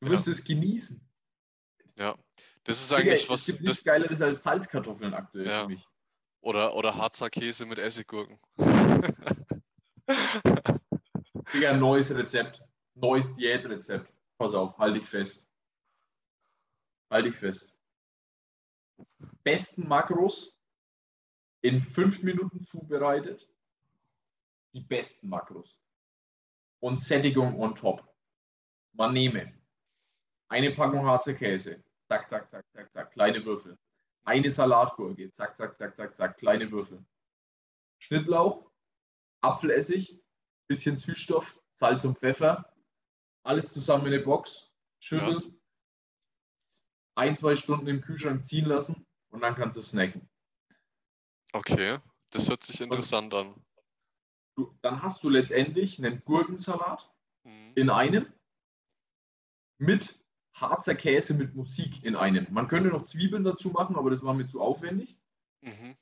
Du wirst Ja. es genießen. Ja, das ist Digga, eigentlich was, es gibt das, Geileres als Salzkartoffeln aktuell Ja. für mich. oder, oder Harzer Käse mit Essiggurken. Digga, neues Rezept. Neues Diätrezept. Pass auf, halt dich fest. Halt dich fest. Besten Makros in fünf Minuten zubereitet. Die besten Makros. Und Sättigung on top. Man nehme eine Packung Harzer Käse. Zack, zack, zack, zack, zack. Kleine Würfel. Eine Salatgurke. Zack, zack, zack, zack, zack. Kleine Würfel. Schnittlauch. Apfelessig. Bisschen Süßstoff. Salz und Pfeffer. Alles zusammen in eine Box. Schütteln. Krass. Ein, zwei Stunden im Kühlschrank ziehen lassen. Und dann kannst du snacken. Okay, das hört sich interessant an. Du, dann hast du letztendlich einen Gurkensalat Mhm. in einem mit Harzer Käse mit Musik in einem. Man könnte noch Zwiebeln dazu machen, aber das war mir zu aufwendig. Mhm.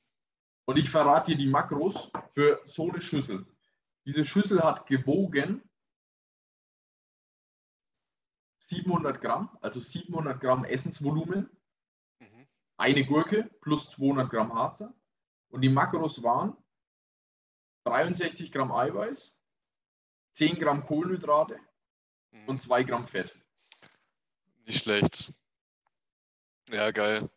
Und ich verrate dir die Makros für so eine Schüssel. Diese Schüssel hat gewogen 700 Gramm, also 700 Gramm Essensvolumen. Eine Gurke plus 200 Gramm Harzer. Und die Makros waren 63 Gramm Eiweiß, 10 Gramm Kohlenhydrate Mhm. und 2 Gramm Fett. Nicht schlecht. Ja, geil.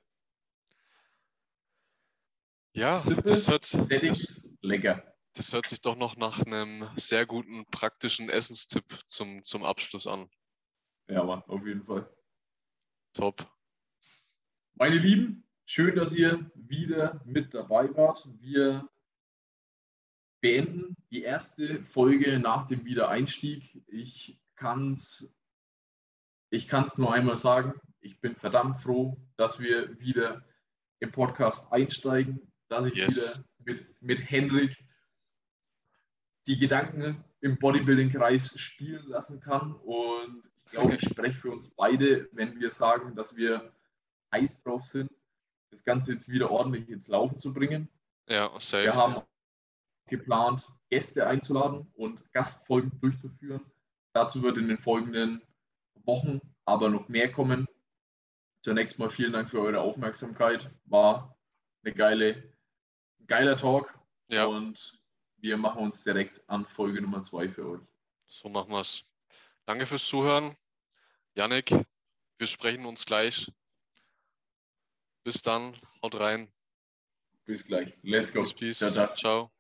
Ja, das hört, das, lecker. das hört sich doch noch nach einem sehr guten praktischen Essenstipp zum, zum Abschluss an. Ja, Mann, auf jeden Fall. Top. Meine Lieben, schön, dass ihr wieder mit dabei wart. Wir beenden die erste Folge nach dem Wiedereinstieg. Ich kann es ich kann's nur einmal sagen. Ich bin verdammt froh, dass wir wieder im Podcast einsteigen, dass ich Yes. wieder mit, mit Henrik die Gedanken im Bodybuilding-Kreis spielen lassen kann. Und ich glaube, ich spreche für uns beide, wenn wir sagen, dass wir heiß drauf sind, das Ganze jetzt wieder ordentlich ins Laufen zu bringen. Ja, safe. Wir haben geplant, Gäste einzuladen und Gastfolgen durchzuführen. Dazu wird in den folgenden Wochen aber noch mehr kommen. Zunächst mal vielen Dank für eure Aufmerksamkeit. War eine geile, ein geiler Talk Ja, und wir machen uns direkt an Folge Nummer zwei für euch. so machen wir es. Danke fürs Zuhören. Yannick, wir sprechen uns gleich. Bis dann, haut rein. Bis gleich. Let's go. Peace, ciao. Ciao.